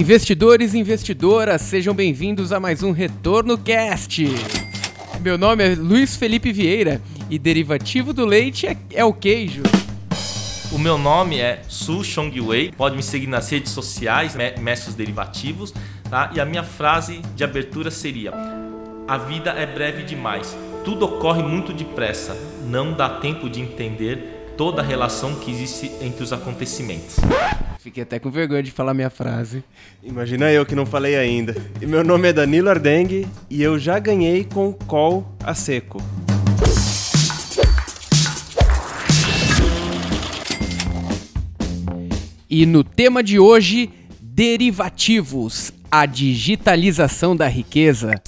Investidores e investidoras, sejam bem-vindos a mais um Retorno Cast. Meu nome é Luiz Felipe Vieira e derivativo do leite é, é o queijo. O meu nome é Su Wei. Pode me seguir nas redes sociais, Mestres Derivativos, tá? E a minha frase de abertura seria: A vida é breve demais. Tudo ocorre muito depressa. Não dá tempo de entender toda a relação que existe entre os acontecimentos. Fiquei até com vergonha de falar minha frase. Imagina eu que não falei ainda. E meu nome é Danilo Ardengue e eu já ganhei com call a seco. E no tema de hoje, derivativos, a digitalização da riqueza.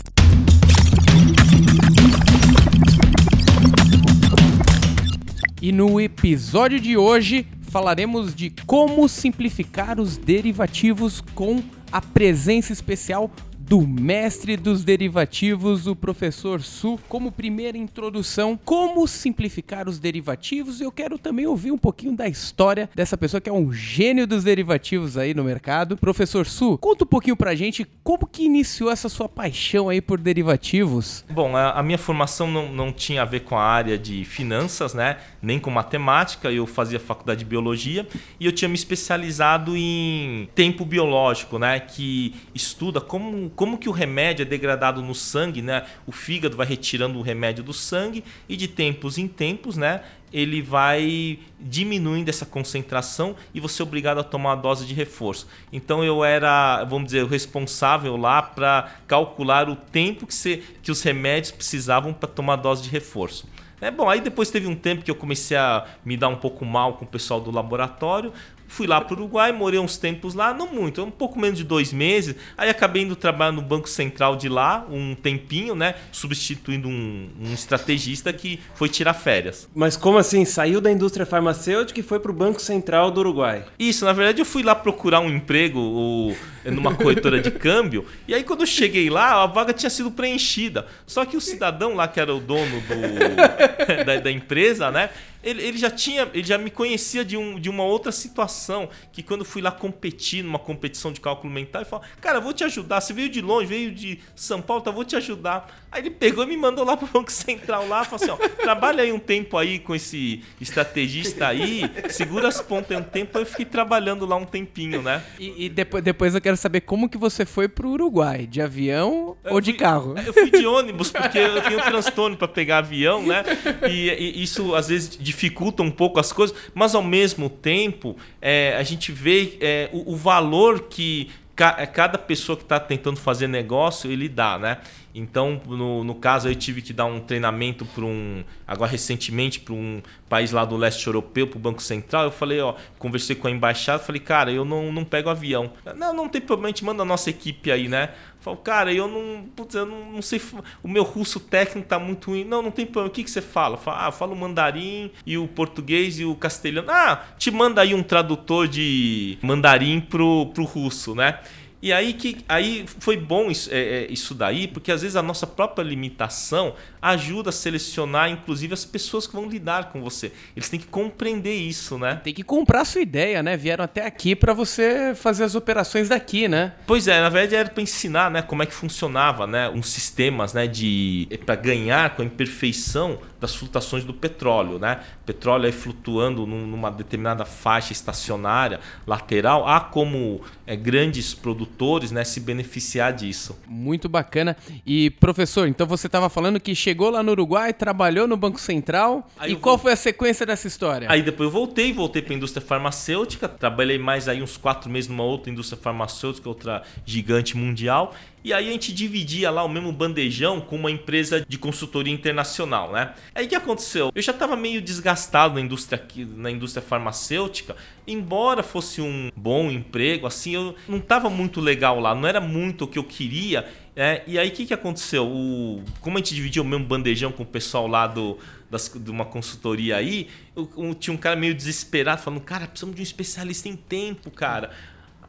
E no episódio de hoje falaremos de como simplificar os derivativos com a presença especial do mestre dos derivativos, o professor Su. Como primeira introdução, como simplificar os derivativos. Eu quero também ouvir um pouquinho da história dessa pessoa que é um gênio dos derivativos aí no mercado. Professor Su, conta um pouquinho pra gente como que iniciou essa sua paixão aí por derivativos. Bom, a, minha formação não, não tinha a ver com a área de finanças, né? Nem com matemática. Eu fazia faculdade de biologia e eu tinha me especializado em tempo biológico, né? Que estuda como como que o remédio é degradado no sangue, né? O fígado vai retirando o remédio do sangue e de tempos em tempos, né? Ele vai diminuindo essa concentração e você é obrigado a tomar uma dose de reforço. Então eu era, vamos dizer, o responsável lá para calcular o tempo que, que os remédios precisavam para tomar dose de reforço. É bom, aí depois teve um tempo que eu comecei a me dar um pouco mal com o pessoal do laboratório, Fui lá para o Uruguai, morei uns tempos lá, não muito, um pouco menos de dois meses. Aí acabei indo trabalhar no Banco Central de lá, um tempinho, né? Substituindo um, um estrategista que foi tirar férias. Mas como assim? Saiu da indústria farmacêutica e foi para o Banco Central do Uruguai? Isso, na verdade eu fui lá procurar um emprego o, numa corretora de câmbio. E aí quando eu cheguei lá, a vaga tinha sido preenchida. Só que o cidadão lá, que era o dono do, da, da empresa, né? Ele, ele, já tinha, ele já me conhecia de, um, de uma outra situação, que quando fui lá competir numa competição de cálculo mental, ele falou: "Cara, vou te ajudar. Você veio de longe, veio de São Paulo, tá, vou te ajudar". Aí ele pegou e me mandou lá pro Banco Central lá, falou assim: "Ó, trabalha aí um tempo aí com esse estrategista aí, segura as pontas aí um tempo". Aí eu fiquei trabalhando lá um tempinho, né? E, e depois, depois eu quero saber como que você foi pro Uruguai, de avião eu ou de carro? Eu fui de ônibus porque eu tenho transtorno para pegar avião, né? E, e isso às vezes dificulta um pouco as coisas, mas ao mesmo tempo é, a gente vê é, o, o valor que ca cada pessoa que está tentando fazer negócio ele dá, né? Então, no, no caso, eu tive que dar um treinamento para um. Agora, recentemente, para um país lá do leste europeu, para o Banco Central. Eu falei, ó, conversei com a embaixada, falei, cara, eu não, não pego avião. Não, não tem problema, a gente manda a nossa equipe aí, né? Falei, cara, eu não. Putz, eu não, não, sei. O meu russo técnico tá muito ruim. Não, não tem problema. O que, que você fala? Fala, ah, eu falo o mandarim e o português e o castelhano. Ah, te manda aí um tradutor de mandarim pro, pro russo, né? E aí que aí foi bom isso, é, é, isso daí, porque às vezes a nossa própria limitação ajuda a selecionar, inclusive, as pessoas que vão lidar com você. Eles têm que compreender isso, né? Tem que comprar a sua ideia, né? Vieram até aqui para você fazer as operações daqui, né? Pois é, na verdade era para ensinar, né, como é que funcionava, né, uns sistemas, né, de para ganhar com a imperfeição das flutuações do petróleo, né? O petróleo aí flutuando numa determinada faixa estacionária lateral, há como é, grandes produtores, né, se beneficiar disso. Muito bacana. E professor, então você estava falando que chegou lá no Uruguai, trabalhou no Banco Central. Aí e qual vou... foi a sequência dessa história? Aí depois eu voltei, voltei para a indústria farmacêutica, trabalhei mais aí uns quatro meses numa outra indústria farmacêutica, outra gigante mundial. E aí a gente dividia lá o mesmo bandejão com uma empresa de consultoria internacional, né? Aí o que aconteceu? Eu já estava meio desgastado na indústria, na indústria farmacêutica, embora fosse um bom emprego, assim, eu não estava muito legal lá, não era muito o que eu queria. É, e aí o que, que aconteceu? O, como a gente dividia o mesmo bandejão com o pessoal lá do, das, de uma consultoria aí, eu, eu, tinha um cara meio desesperado falando, cara, precisamos de um especialista em tempo, cara.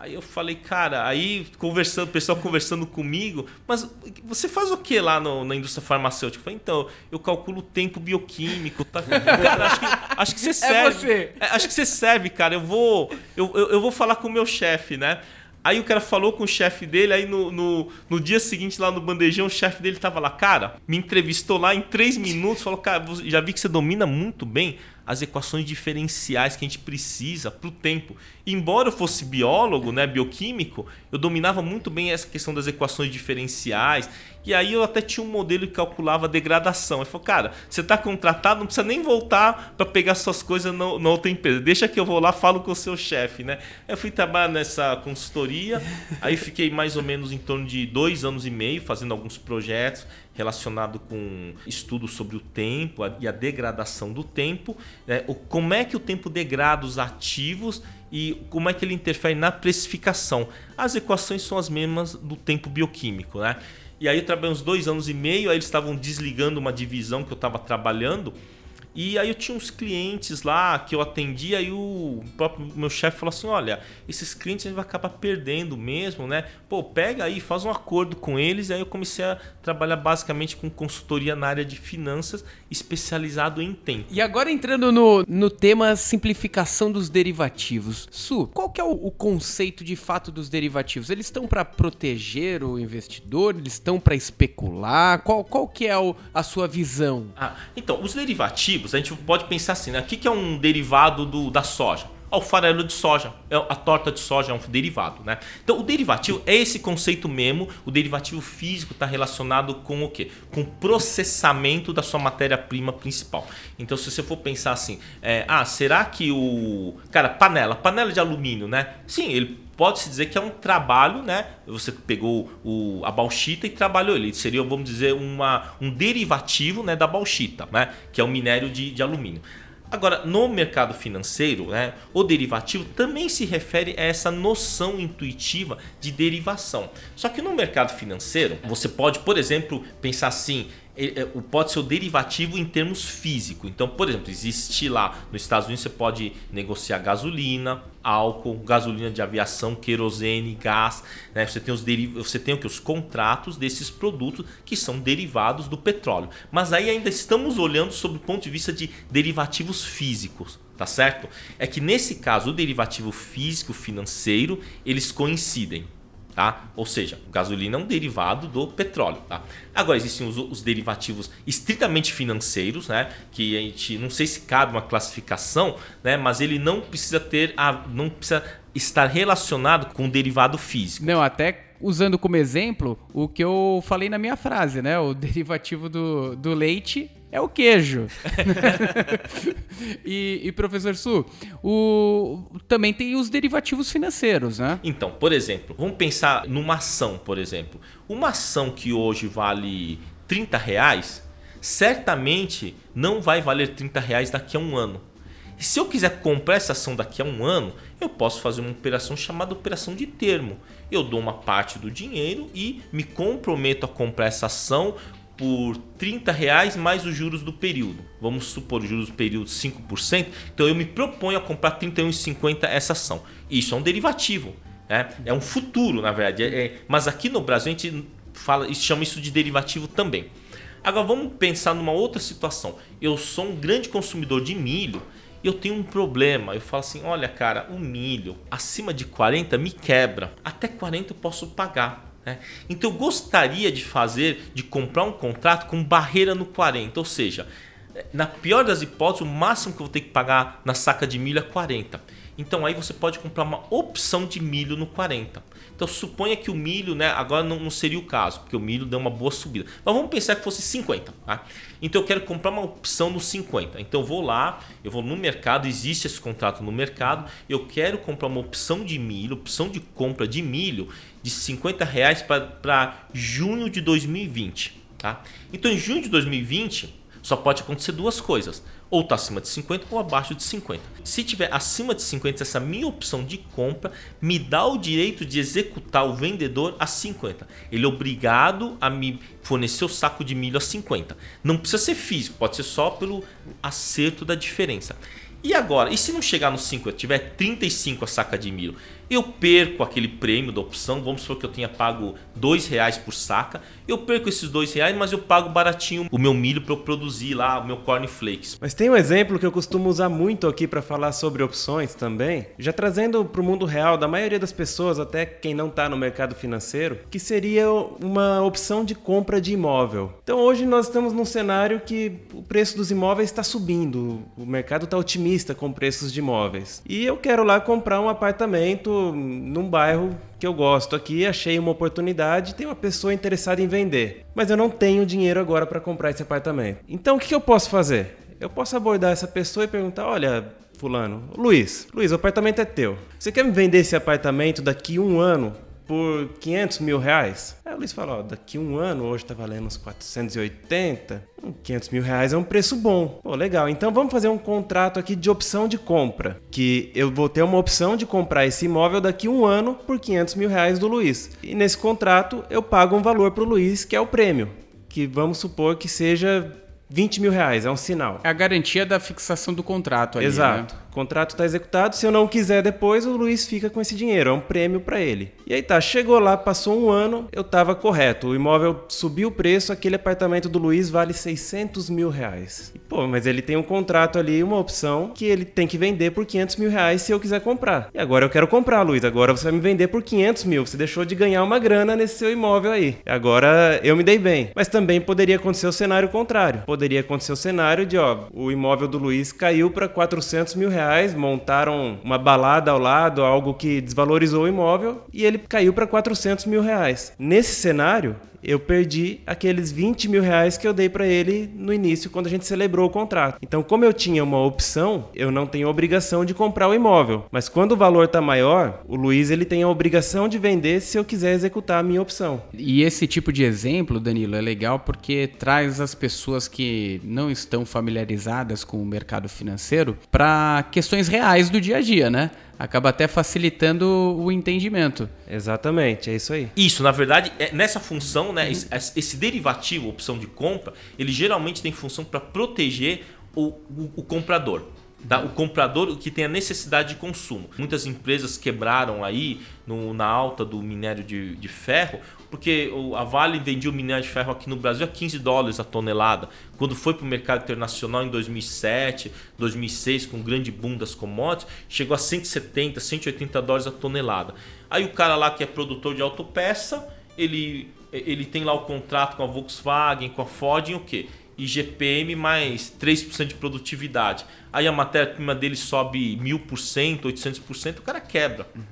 Aí eu falei, cara, aí conversando, o pessoal conversando comigo, mas você faz o que lá no, na indústria farmacêutica? Eu falei, então, eu calculo o tempo bioquímico, tá? Cara, acho que, acho que você é serve. É você. Acho que você serve, cara. Eu vou, eu, eu, eu vou falar com o meu chefe, né? Aí o cara falou com o chefe dele, aí no, no, no, dia seguinte lá no bandejão, o chefe dele tava lá, cara, me entrevistou lá em três minutos, falou, cara, já vi que você domina muito bem as equações diferenciais que a gente precisa para o tempo. Embora eu fosse biólogo, né, bioquímico, eu dominava muito bem essa questão das equações diferenciais. E aí eu até tinha um modelo que calculava a degradação. Ele falou, cara, você está contratado, não precisa nem voltar para pegar suas coisas na outra empresa. Deixa que eu vou lá, falo com o seu chefe, né? Eu fui trabalhar nessa consultoria, aí fiquei mais ou menos em torno de dois anos e meio fazendo alguns projetos relacionado com estudos sobre o tempo e a degradação do tempo, né? como é que o tempo degrada os ativos e como é que ele interfere na precificação. As equações são as mesmas do tempo bioquímico, né? E aí eu trabalhei uns dois anos e meio, aí eles estavam desligando uma divisão que eu estava trabalhando e aí eu tinha uns clientes lá que eu atendia e o próprio meu chefe falou assim: olha, esses clientes a gente vai acabar perdendo mesmo, né? Pô, pega aí, faz um acordo com eles. E aí eu comecei a trabalhar basicamente com consultoria na área de finanças, especializado em tempo. E agora entrando no, no tema simplificação dos derivativos. Su, qual que é o, o conceito de fato dos derivativos? Eles estão para proteger o investidor? Eles estão para especular? Qual, qual que é o, a sua visão? Ah, então, os derivativos a gente pode pensar assim, né? O que é um derivado do, da soja? O farelo de soja, é a torta de soja é um derivado, né? Então o derivativo é esse conceito mesmo, o derivativo físico está relacionado com o quê? Com o processamento da sua matéria-prima principal. Então se você for pensar assim, é, ah, será que o... Cara, panela, panela de alumínio, né? Sim, ele pode-se dizer que é um trabalho, né? Você pegou o, a bauxita e trabalhou ele. Seria, vamos dizer, uma, um derivativo né, da bauxita, né? Que é o minério de, de alumínio. Agora, no mercado financeiro, né, o derivativo também se refere a essa noção intuitiva de derivação. Só que no mercado financeiro, você pode, por exemplo, pensar assim: pode ser o derivativo em termos físicos. Então, por exemplo, existe lá nos Estados Unidos você pode negociar gasolina, álcool, gasolina de aviação, querosene, gás. Né? Você tem os você tem o que os contratos desses produtos que são derivados do petróleo. Mas aí ainda estamos olhando sob o ponto de vista de derivativos físicos, tá certo? É que nesse caso o derivativo físico financeiro eles coincidem. Tá? Ou seja, gasolina é um derivado do petróleo. Tá? Agora existem os, os, derivativos estritamente financeiros, né? que a gente não sei se cabe uma classificação, né? mas ele não precisa ter a, não precisa estar relacionado com o derivado físico. Não, até usando como exemplo o que eu falei na minha frase, né? O derivativo do, do leite é o queijo. e, e, professor Su, o, também tem os derivativos financeiros, né? Então, por exemplo, vamos pensar numa ação, por exemplo. Uma ação que hoje vale 30 reais, certamente não vai valer 30 reais daqui a um ano. E se eu quiser comprar essa ação daqui a um ano, eu posso fazer uma operação chamada operação de termo. Eu dou uma parte do dinheiro e me comprometo a comprar essa ação por 30 reais mais os juros do período. Vamos supor os juros do período 5%. Então eu me proponho a comprar 31,50 essa ação. Isso é um derivativo. Né? É um futuro, na verdade. É, é, mas aqui no Brasil a gente fala, chama isso de derivativo também. Agora vamos pensar numa outra situação. Eu sou um grande consumidor de milho e eu tenho um problema. Eu falo assim: olha, cara, o milho acima de 40 me quebra. Até 40 eu posso pagar. Né? Então eu gostaria de fazer, de comprar um contrato com barreira no 40, ou seja, na pior das hipóteses, o máximo que eu vou ter que pagar na saca de milho é 40. Então aí você pode comprar uma opção de milho no 40. Então suponha que o milho, né, agora não, não, seria o caso, porque o milho deu uma boa subida. Mas vamos pensar que fosse 50, tá? Então eu quero comprar uma opção no 50. Então eu vou lá, eu vou no mercado, existe esse contrato no mercado, eu quero comprar uma opção de milho, opção de compra de milho de 50 reais para junho de 2020, tá? Então em junho de 2020 só pode acontecer duas coisas. Ou está acima de 50 ou abaixo de 50. Se tiver acima de 50, essa minha opção de compra me dá o direito de executar o vendedor a 50. Ele é obrigado a me fornecer o saco de milho a 50. Não precisa ser físico, pode ser só pelo acerto da diferença. E agora, e se não chegar no 50, tiver 35 a saca de milho? Eu perco aquele prêmio da opção, vamos supor que eu tenha pago dois reais por saca, eu perco esses dois reais, mas eu pago baratinho o meu milho para eu produzir lá o meu cornflakes. Mas tem um exemplo que eu costumo usar muito aqui para falar sobre opções também, já trazendo para o mundo real da maioria das pessoas, até quem não está no mercado financeiro, que seria uma opção de compra de imóvel. Então hoje nós estamos num cenário que o preço dos imóveis está subindo, o mercado está otimista com preços de imóveis. E eu quero lá comprar um apartamento num bairro que eu gosto aqui, achei uma oportunidade, tem uma pessoa interessada em vender, mas eu não tenho dinheiro agora para comprar esse apartamento. Então o que eu posso fazer? Eu posso abordar essa pessoa e perguntar: olha, Fulano, Luiz, Luiz, o apartamento é teu. Você quer me vender esse apartamento daqui um ano por 500 mil reais. Aí o Luiz falou, ó, daqui um ano, hoje tá valendo uns 480, 500 mil reais é um preço bom. Pô, legal, então vamos fazer um contrato aqui de opção de compra, que eu vou ter uma opção de comprar esse imóvel daqui um ano por 500 mil reais do Luiz. E nesse contrato eu pago um valor pro Luiz, que é o prêmio, que vamos supor que seja 20 mil reais, é um sinal. É a garantia da fixação do contrato ali, Exato. Né? O contrato está executado. Se eu não quiser depois, o Luiz fica com esse dinheiro. É um prêmio para ele. E aí tá, chegou lá, passou um ano, eu estava correto. O imóvel subiu o preço, aquele apartamento do Luiz vale 600 mil reais. E, pô, mas ele tem um contrato ali, uma opção, que ele tem que vender por 500 mil reais se eu quiser comprar. E agora eu quero comprar, Luiz. Agora você vai me vender por 500 mil. Você deixou de ganhar uma grana nesse seu imóvel aí. Agora eu me dei bem. Mas também poderia acontecer o cenário contrário. Poderia acontecer o cenário de, ó, o imóvel do Luiz caiu para 400 mil reais reais, montaram uma balada ao lado, algo que desvalorizou o imóvel, e ele caiu para 400 mil reais. Nesse cenário, eu perdi aqueles 20 mil reais que eu dei para ele no início, quando a gente celebrou o contrato. Então, como eu tinha uma opção, eu não tenho obrigação de comprar o imóvel. Mas quando o valor está maior, o Luiz ele tem a obrigação de vender se eu quiser executar a minha opção. E esse tipo de exemplo, Danilo, é legal porque traz as pessoas que não estão familiarizadas com o mercado financeiro para questões reais do dia a dia, né? Acaba até facilitando o entendimento. Exatamente, é isso aí. Isso, na verdade, é nessa função, né, esse, esse, derivativo, opção de compra, ele geralmente tem função para proteger o, o, o comprador. Tá? O comprador que tem a necessidade de consumo. Muitas empresas quebraram aí no, na alta do minério de, de ferro porque a Vale vendia o minério de ferro aqui no Brasil a 15 dólares a tonelada. Quando foi para o mercado internacional em 2007, 2006, com o grande boom das commodities, chegou a 170, 180 dólares a tonelada. Aí o cara lá que é produtor de autopeça, ele, ele tem lá o contrato com a Volkswagen, com a Ford em o quê? IGPM mais 3% de produtividade. Aí a matéria-prima dele sobe 1000%, 800%, o cara quebra. Uhum.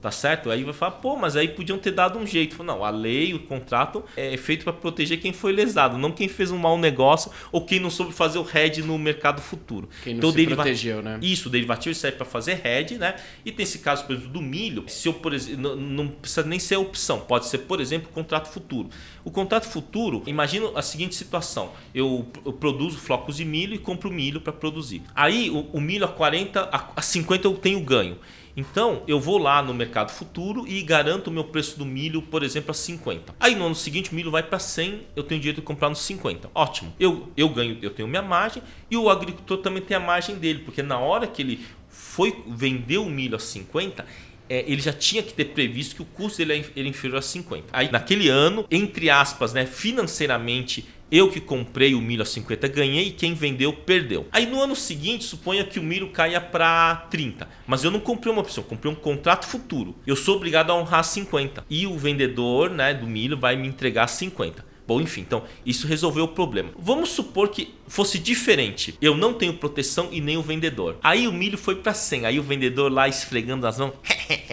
Tá certo? Aí vai falar, pô, mas aí podiam ter dado um jeito. Não, a lei, o contrato é feito para proteger quem foi lesado, não quem fez um mau negócio ou quem não soube fazer o hedge no mercado futuro. Quem não então, se deriva... protegeu, né? Isso, o derivativo serve para fazer hedge, né? E tem esse caso, por exemplo, do milho. Se eu, por exemplo, não precisa nem ser opção, pode ser, por exemplo, contrato futuro. O contrato futuro, imagina a seguinte situação: eu, eu produzo flocos de milho e compro milho para produzir. Aí o, o milho a 40, a 50 eu tenho ganho. Então, eu vou lá no mercado futuro e garanto o meu preço do milho, por exemplo, a 50. Aí no ano seguinte o milho vai para 100, eu tenho direito de comprar nos 50. Ótimo. Eu, eu ganho, eu tenho minha margem e o agricultor também tem a margem dele, porque na hora que ele foi vender o milho a 50, é, ele já tinha que ter previsto que o custo dele era inferior a 50. Aí naquele ano, entre aspas, né, financeiramente eu que comprei o milho a 50 ganhei e quem vendeu perdeu. Aí no ano seguinte, suponha que o milho caia para 30, mas eu não comprei uma opção, comprei um contrato futuro. Eu sou obrigado a honrar 50 e o vendedor, né, do milho vai me entregar 50. Bom, enfim, então isso resolveu o problema. Vamos supor que fosse diferente. Eu não tenho proteção e nem o vendedor. Aí o milho foi para 100. Aí o vendedor lá esfregando as mãos.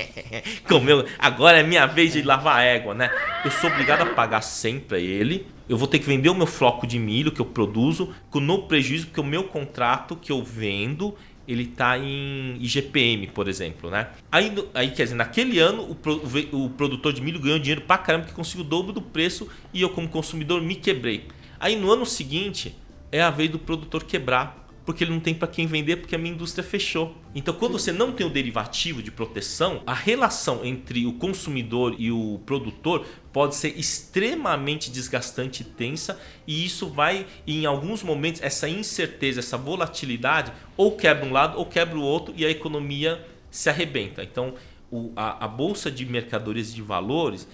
Comeu. Agora é minha vez de lavar a égua, né? Eu sou obrigado a pagar 100 para ele. Eu vou ter que vender o meu floco de milho que eu produzo com no prejuízo porque o meu contrato que eu vendo ele está em IGPM, por exemplo, né? Aí, aí quer dizer, naquele ano o, o produtor de milho ganhou dinheiro pra caramba que conseguiu o dobro do preço e eu como consumidor me quebrei. Aí no ano seguinte é a vez do produtor quebrar porque ele não tem para quem vender porque a minha indústria fechou. Então, quando você não tem o derivativo de proteção, a relação entre o consumidor e o produtor pode ser extremamente desgastante e tensa, e isso vai, em alguns momentos, essa incerteza, essa volatilidade, ou quebra um lado ou quebra o outro, e a economia se arrebenta. Então, o, a, a bolsa de mercadorias de valores,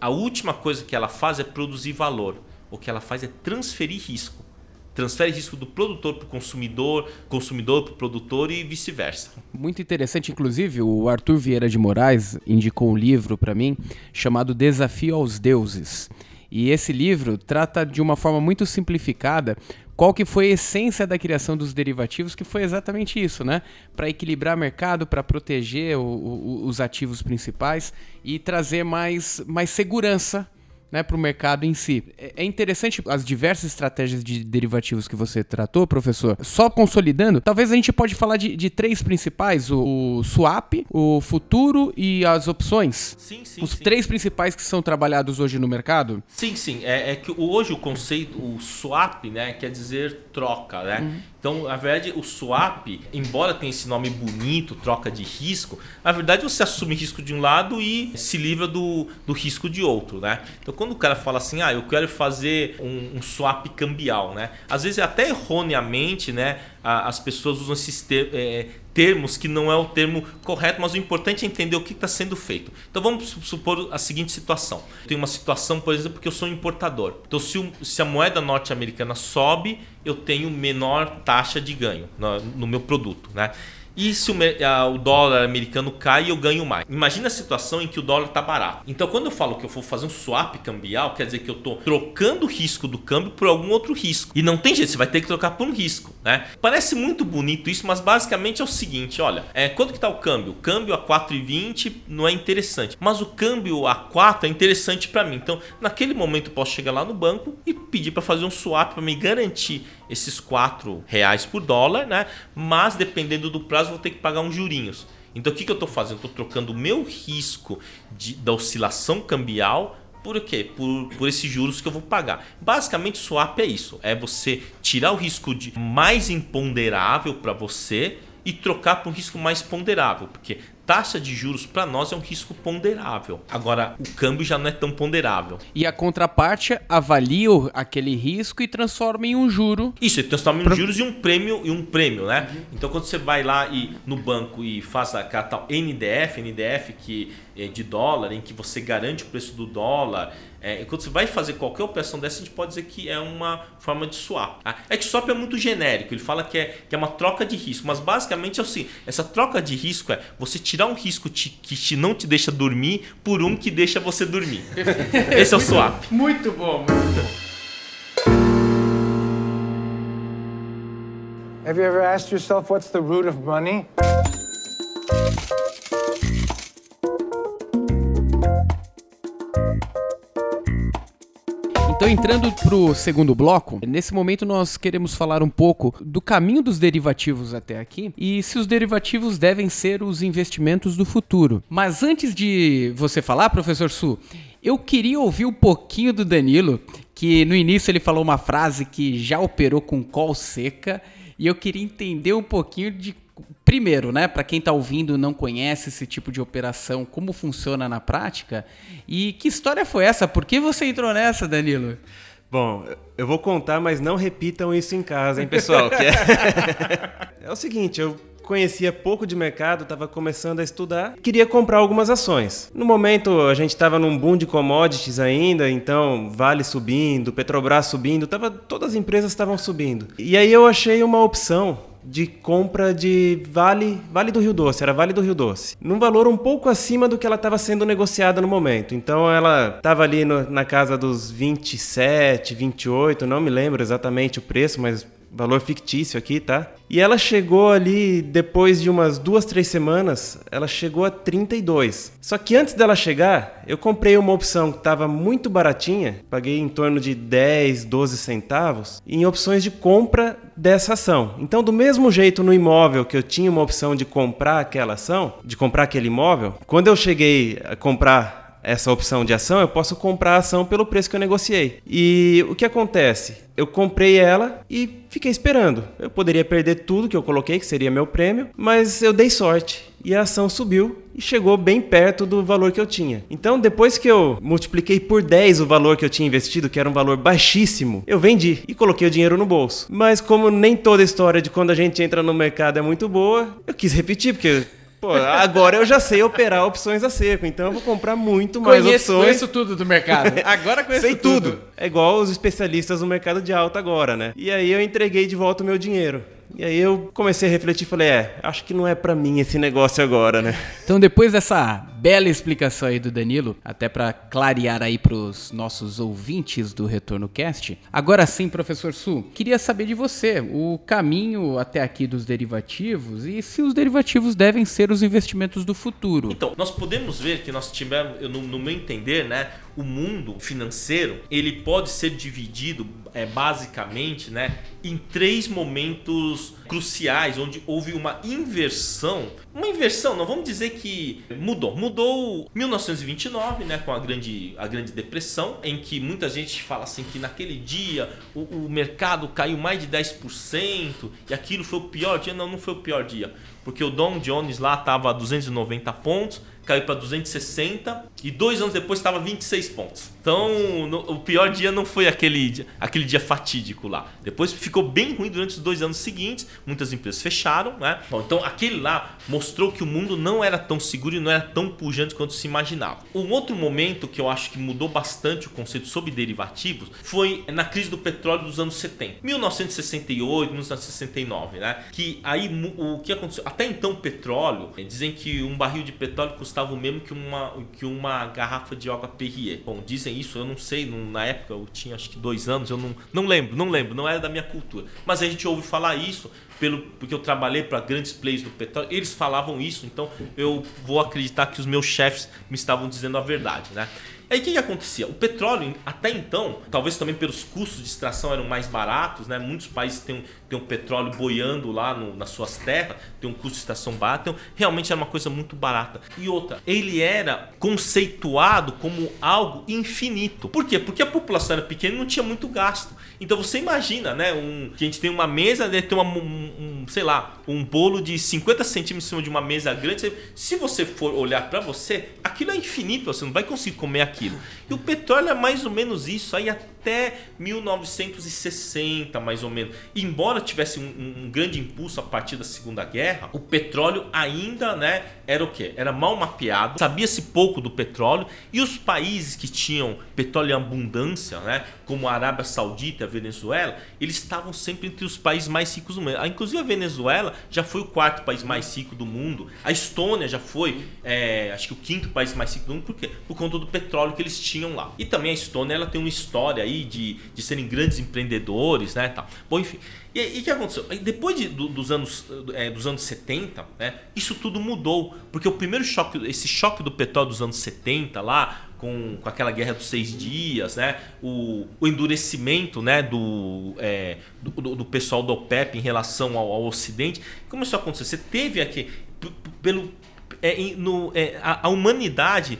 a última coisa que ela faz é produzir valor. O que ela faz é transferir risco. Transfere risco do produtor para o consumidor, consumidor para o produtor e vice-versa. Muito interessante, inclusive, o Arthur Vieira de Moraes indicou um livro para mim chamado Desafio aos Deuses. E esse livro trata de uma forma muito simplificada qual que foi a essência da criação dos derivativos, que foi exatamente isso, né? Para equilibrar mercado, para proteger o, o, os ativos principais e trazer mais, mais segurança né, para o mercado em si. É, é interessante as diversas estratégias de derivativos que você tratou, professor. Só consolidando, talvez a gente pode falar de, de três principais: o, o, swap, o futuro e as opções. Sim, sim. Os sim. três principais que são trabalhados hoje no mercado. Sim, sim. É, é que hoje o conceito, o swap, né, quer dizer troca, né? Uhum. Então, na verdade, o swap, embora tenha esse nome bonito, troca de risco, na verdade você assume risco de um lado e se livra do, do risco de outro, né? Então, quando o cara fala assim, ah, eu quero fazer um, um swap cambial, né? Às vezes até erroneamente, né? as pessoas usam esses é, termos que não é o termo correto, mas o importante é entender o que está sendo feito. Então vamos supor a seguinte situação. Tem uma situação, por exemplo, que eu sou um importador. Então se, o, se a moeda norte-americana sobe, eu tenho menor taxa de ganho no, no meu produto, né? E se o, o, dólar americano cai, eu ganho mais. Imagina a situação em que o dólar está barato. Então, quando eu falo que eu vou fazer um swap cambial, quer dizer que eu estou trocando o risco do câmbio por algum outro risco. E não tem jeito, você vai ter que trocar por um risco. Né? Parece muito bonito isso, mas basicamente é o seguinte: olha, é, quanto que está o câmbio? O câmbio a 4,20 não é interessante, mas o câmbio a 4 é interessante para mim. Então, naquele momento, eu posso chegar lá no banco e pedir para fazer um swap para me garantir esses 4 reais por dólar, né? mas dependendo do prazo, vou ter que pagar uns jurinhos. Então o que, que eu estou fazendo? Estou trocando o meu risco de, da oscilação cambial por quê? Por, por esses juros que eu vou pagar. Basicamente, swap é isso: é você tirar o risco de mais imponderável para você e trocar por um risco mais ponderável, porque taxa de juros para nós é um risco ponderável. Agora, o câmbio já não é tão ponderável. E a contraparte avalia aquele risco e transforma em um juro. Isso, ele transforma em Pro... juros e um prêmio e um prêmio, né? Uhum. Então, quando você vai lá e no banco e faz a tal NDF, NDF que de dólar, em que você garante o preço do dólar, é, quando você vai fazer qualquer operação dessa, a gente pode dizer que é uma forma de swap. Tá? É que swap é muito genérico, ele fala que é, que é uma troca de risco, mas basicamente é assim: essa troca de risco é você tirar um risco te, que te, não te deixa dormir por um que deixa você dormir. Esse é o swap. Muito bom, muito bom. Have you ever asked yourself what's the root of money? Então, entrando para o segundo bloco, nesse momento nós queremos falar um pouco do caminho dos derivativos até aqui e se os derivativos devem ser os investimentos do futuro. Mas antes de você falar, professor Su, eu queria ouvir um pouquinho do Danilo, que no início ele falou uma frase que já operou com call seca e eu queria entender um pouquinho de primeiro, né, para quem está ouvindo não conhece esse tipo de operação, como funciona na prática e que história foi essa? Por que você entrou nessa, Danilo? Bom, eu vou contar, mas não repitam isso em casa, hein, pessoal? é... é o seguinte, eu conhecia pouco de mercado, estava começando a estudar, queria comprar algumas ações. No momento a gente estava num boom de commodities ainda, então Vale subindo, Petrobras subindo, tava, todas as empresas estavam subindo. E aí eu achei uma opção de compra de Vale, Vale do Rio Doce, era Vale do Rio Doce, num valor um pouco acima do que ela estava sendo negociada no momento. Então ela estava ali no, na casa dos 27, 28, não me lembro exatamente o preço, mas valor fictício aqui, tá? E ela chegou ali, depois de umas duas, três semanas, ela chegou a 32. Só que antes dela chegar, eu comprei uma opção que estava muito baratinha, paguei em torno de 10, 12 centavos, em opções de compra dessa ação. Então, do mesmo jeito no imóvel que eu tinha uma opção de comprar aquela ação, de comprar aquele imóvel, quando eu cheguei a comprar essa opção de ação, eu posso comprar a ação pelo preço que eu negociei. E o que acontece? Eu comprei ela e fiquei esperando. Eu poderia perder tudo que eu coloquei, que seria meu prêmio, mas eu dei sorte e a ação subiu e chegou bem perto do valor que eu tinha. Então, depois que eu multipliquei por 10 o valor que eu tinha investido, que era um valor baixíssimo, eu vendi e coloquei o dinheiro no bolso. Mas como nem toda história de quando a gente entra no mercado é muito boa, eu quis repetir porque Pô, agora eu já sei operar opções a seco, então eu vou comprar muito mais conheço, opções. Conheço tudo do mercado. Agora conheço sei tudo. É igual os especialistas no mercado de alta agora, né? E aí eu entreguei de volta o meu dinheiro. E aí eu comecei a refletir e falei, é, acho que não é para mim esse negócio agora, né? Então depois dessa bela explicação aí do Danilo, até para clarear aí para os nossos ouvintes do Retorno Cast, agora sim, professor Su, queria saber de você o caminho até aqui dos derivativos e se os derivativos devem ser os investimentos do futuro. Então, nós podemos ver que nós tivemos, no, no meu entender, né, o mundo financeiro ele pode ser dividido é, basicamente né, em três momentos cruciais onde houve uma inversão. Uma inversão, não vamos dizer que mudou. Mudou 1929, né, com a grande, a grande depressão, em que muita gente fala assim que naquele dia o, o mercado caiu mais de 10% e aquilo foi o pior dia. Não, não foi o pior dia. Porque o Don Jones lá estava a 290 pontos, caiu para 260 e dois anos depois estava 26 pontos. Então, no, o pior dia não foi aquele dia, aquele dia fatídico lá. Depois ficou bem ruim durante os dois anos seguintes. Muitas empresas fecharam, né? Bom, então, aquele lá mostrou que o mundo não era tão seguro e não era tão pujante quanto se imaginava. Um outro momento que eu acho que mudou bastante o conceito sobre derivativos foi na crise do petróleo dos anos 70. 1968, 1969, né? Que aí o que aconteceu? Até então, o petróleo, dizem que um barril de petróleo custava o mesmo que uma, que uma garrafa de água Perrier. Bom, dizem isso, eu não sei, na época eu tinha acho que dois anos, eu não, não lembro, não lembro, não era da minha cultura. Mas a gente ouve falar isso, pelo, porque eu trabalhei para grandes players do petróleo, eles falavam isso, então eu vou acreditar que os meus chefes me estavam dizendo a verdade, né? Aí o que, que, acontecia? O petróleo, até então, talvez também pelos custos de extração eram mais baratos, né? Muitos países têm, têm um petróleo boiando lá no, nas suas terras, tem um custo de extração barato, então realmente era uma coisa muito barata. E outra, ele era conceituado como algo infinito. Por quê? Porque a população era pequena e não tinha muito gasto. Então você imagina, né? Um, que a gente tem uma mesa, deve ter uma, um, um, sei lá, um bolo de 50 centímetros em cima de uma mesa grande. Se você for olhar para você, aquilo é infinito, você não vai conseguir comer aquilo aquilo. E o petróleo é mais ou menos isso, aí até 1960, mais ou menos. Embora tivesse um, um, grande impulso a partir da Segunda Guerra, o petróleo ainda né, era o quê? Era mal mapeado, sabia-se pouco do petróleo, e os países que tinham petróleo em abundância, né, como a Arábia Saudita e a Venezuela, eles estavam sempre entre os países mais ricos do mundo. Ah, inclusive a Venezuela já foi o quarto país mais rico do mundo, a Estônia já foi, é, acho que o quinto país mais rico do mundo, por quê? Por conta do petróleo que eles tinham lá. E também a Estônia ela tem uma história aí de, de serem grandes empreendedores, né? Tal. Bom, enfim. E o que aconteceu? Depois de, do, dos, anos, é, dos anos 70, né, isso tudo mudou. Porque o primeiro choque, esse choque do petróleo dos anos 70 lá, com, com aquela guerra dos seis dias, né? O, o endurecimento né? do, é, do, do, pessoal do OPEP em relação ao, ao Ocidente. Começou a acontecer. Você teve aqui, pelo, é, no, é, a, a, humanidade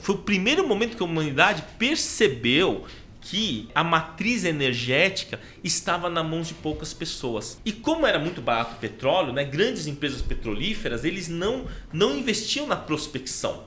foi o primeiro momento que a humanidade percebeu que a matriz energética estava na mão de poucas pessoas. E como era muito barato o petróleo, né, grandes empresas petrolíferas, eles não, não investiam na prospecção.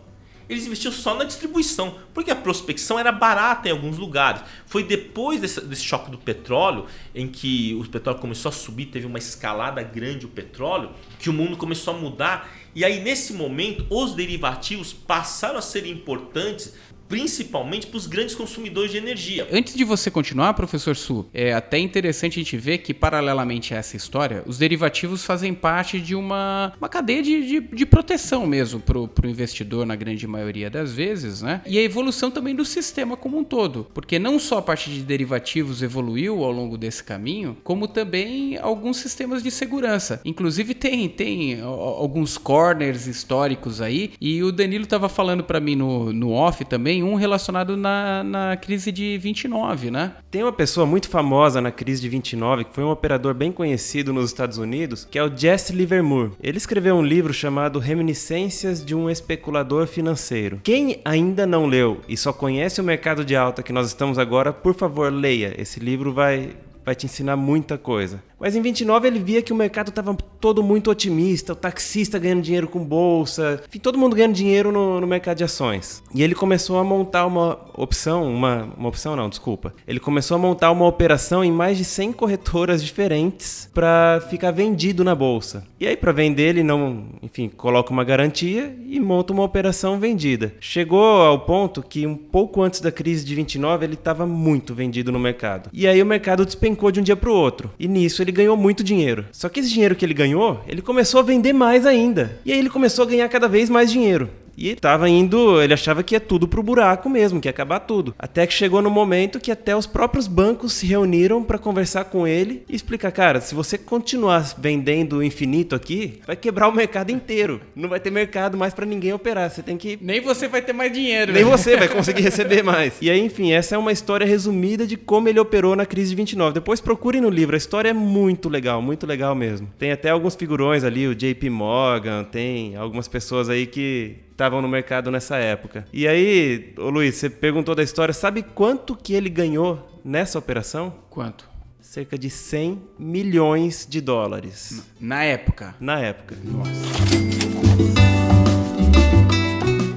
Eles investiam só na distribuição, porque a prospecção era barata em alguns lugares. Foi depois desse, desse choque do petróleo, em que o petróleo começou a subir, teve uma escalada grande o petróleo, que o mundo começou a mudar e aí, nesse momento, os derivativos passaram a ser importantes principalmente para os grandes consumidores de energia. Antes de você continuar, professor Su, é até interessante a gente ver que, paralelamente a essa história, os derivativos fazem parte de uma, uma cadeia de, de, de proteção mesmo para o investidor, na grande maioria das vezes, né? E a evolução também do sistema como um todo, porque não só a parte de derivativos evoluiu ao longo desse caminho, como também alguns sistemas de segurança. Inclusive, tem, tem alguns corners históricos aí, e o Danilo estava falando para mim no, no off também nenhum relacionado na, na crise de 29, né? Tem uma pessoa muito famosa na crise de 29, que foi um operador bem conhecido nos Estados Unidos, que é o Jesse Livermore. Ele escreveu um livro chamado Reminiscências de um Especulador Financeiro. Quem ainda não leu e só conhece o mercado de alta que nós estamos agora, por favor, leia. Esse livro vai vai te ensinar muita coisa. Mas em 29 ele via que o mercado estava todo muito otimista, o taxista ganhando dinheiro com bolsa, enfim, todo mundo ganhando dinheiro no, no mercado de ações. E ele começou a montar uma opção, uma, uma opção não, desculpa. Ele começou a montar uma operação em mais de 100 corretoras diferentes para ficar vendido na bolsa. E aí para vender ele não, enfim, coloca uma garantia e monta uma operação vendida. Chegou ao ponto que um pouco antes da crise de 29 ele estava muito vendido no mercado. E aí o mercado despencou de um dia para o outro. E nisso ele ganhou muito dinheiro. Só que esse dinheiro que ele ganhou, ele começou a vender mais ainda. E aí ele começou a ganhar cada vez mais dinheiro. E tava indo, ele achava que ia tudo pro buraco mesmo, que ia acabar tudo. Até que chegou no momento que até os próprios bancos se reuniram para conversar com ele e explicar, cara, se você continuar vendendo infinito aqui, vai quebrar o mercado inteiro. Não vai ter mercado mais para ninguém operar. Você tem que Nem você vai ter mais dinheiro. nem né? você vai conseguir receber mais. E aí, enfim, essa é uma história resumida de como ele operou na crise de 29. Depois procurem no livro, a história é muito legal, muito legal mesmo. Tem até alguns figurões ali, o JP Morgan, tem algumas pessoas aí que estavam no mercado nessa época. E aí, ô Luiz, você perguntou da história, sabe quanto que ele ganhou nessa operação? Quanto? Cerca de 100 milhões de dólares Na época. na época.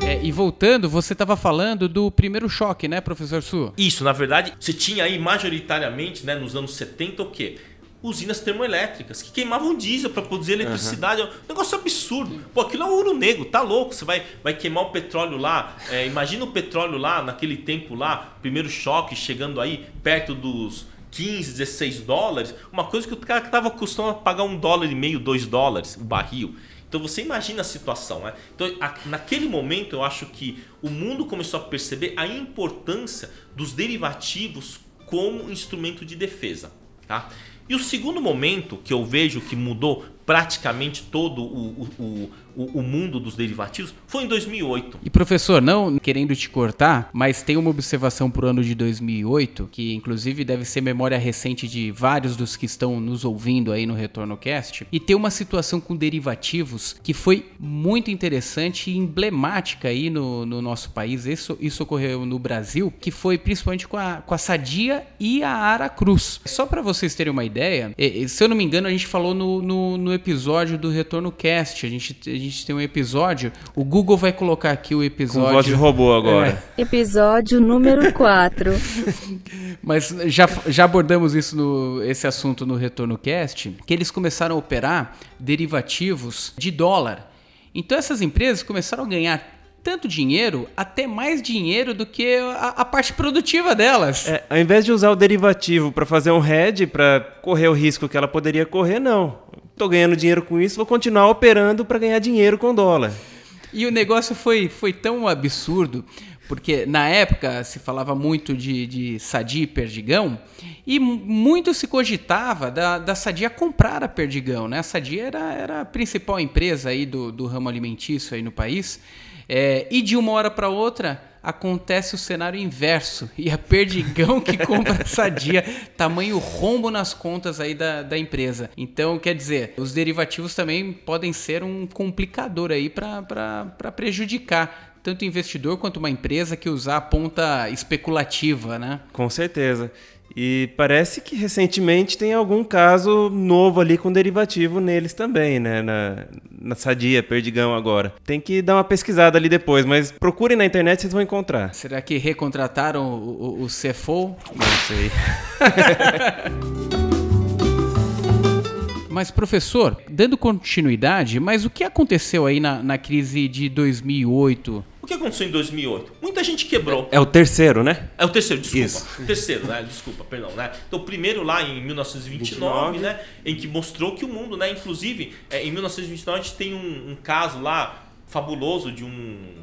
É, e voltando, você estava falando do primeiro choque, né, professor Su? Isso, na verdade, você tinha aí majoritariamente, né, nos anos 70, o quê? Usinas termoelétricas que queimavam diesel para produzir eletricidade. É um negócio absurdo. Pô, aquilo é um ouro negro, tá louco? Você vai, vai queimar o petróleo lá. É, imagina o petróleo lá, naquele tempo lá, primeiro choque, chegando aí perto dos 15, 16 dólares. Uma coisa que o cara que estava acostumado a pagar um dólar e meio, dois dólares o barril. Então você imagina a situação, né? Então, a- naquele momento, eu acho que o mundo começou a perceber a importância dos derivativos como instrumento de defesa, tá? E o segundo momento que eu vejo que mudou praticamente todo o, o, o, o- o mundo dos derivativos foi em 2008. E professor, não querendo te cortar, mas tem uma observação pro ano de 2008, que inclusive deve ser memória recente de vários dos que estão nos ouvindo aí no Retorno Cast, e tem uma situação com derivativos que foi muito interessante e emblemática aí no, no nosso país. Isso, isso ocorreu no Brasil, que foi principalmente com a, com a Sadia e a Aracruz. Só para vocês terem uma ideia, se eu não me engano, a gente falou no, no, no episódio do Retorno Cast. A gente, a gente tem um episódio. O Google vai colocar aqui o Com episódio. voz de robô agora. Episódio número 4. Mas já, já abordamos isso no, esse assunto no Retorno Cast, que eles começaram a operar derivativos de dólar. Então essas empresas começaram a ganhar tanto dinheiro, até mais dinheiro do que a, a parte produtiva delas. É, ao invés de usar o derivativo para fazer um hedge, para correr o risco que ela poderia correr, não. Tô ganhando dinheiro com isso, vou continuar operando para ganhar dinheiro com dólar. E o negócio foi, foi tão absurdo, porque na época se falava muito de, de Sadia e Perdigão, e mu- muito se cogitava da, da Sadia comprar a Perdigão. Né? A Sadia era, era a principal empresa aí do, do ramo alimentício aí no país, é, e de uma hora para outra acontece o cenário inverso, e a Perdigão que compra a Sadia, tamanho rombo nas contas aí da, da empresa. Então, quer dizer, os derivativos também podem ser um complicador aí para prejudicar tanto o investidor quanto uma empresa que usar a ponta especulativa, né? Com certeza. E parece que recentemente tem algum caso novo ali com derivativo neles também, né? Na, na Sadia, Perdigão agora. Tem que dar uma pesquisada ali depois, mas procurem na internet vocês vão encontrar. Será que recontrataram o, o, o CFO? Não sei. Mas, professor, dando continuidade, mas o que aconteceu aí na, na crise de 2008? O que aconteceu em 2008? Muita gente quebrou. É o terceiro, né? É o terceiro, desculpa. Isso. O terceiro, né? Desculpa, perdão, né? Então, o primeiro lá em 1929, 29. né? Em que mostrou que o mundo, né? Inclusive, é, em 1929 a gente tem um, um caso lá fabuloso de um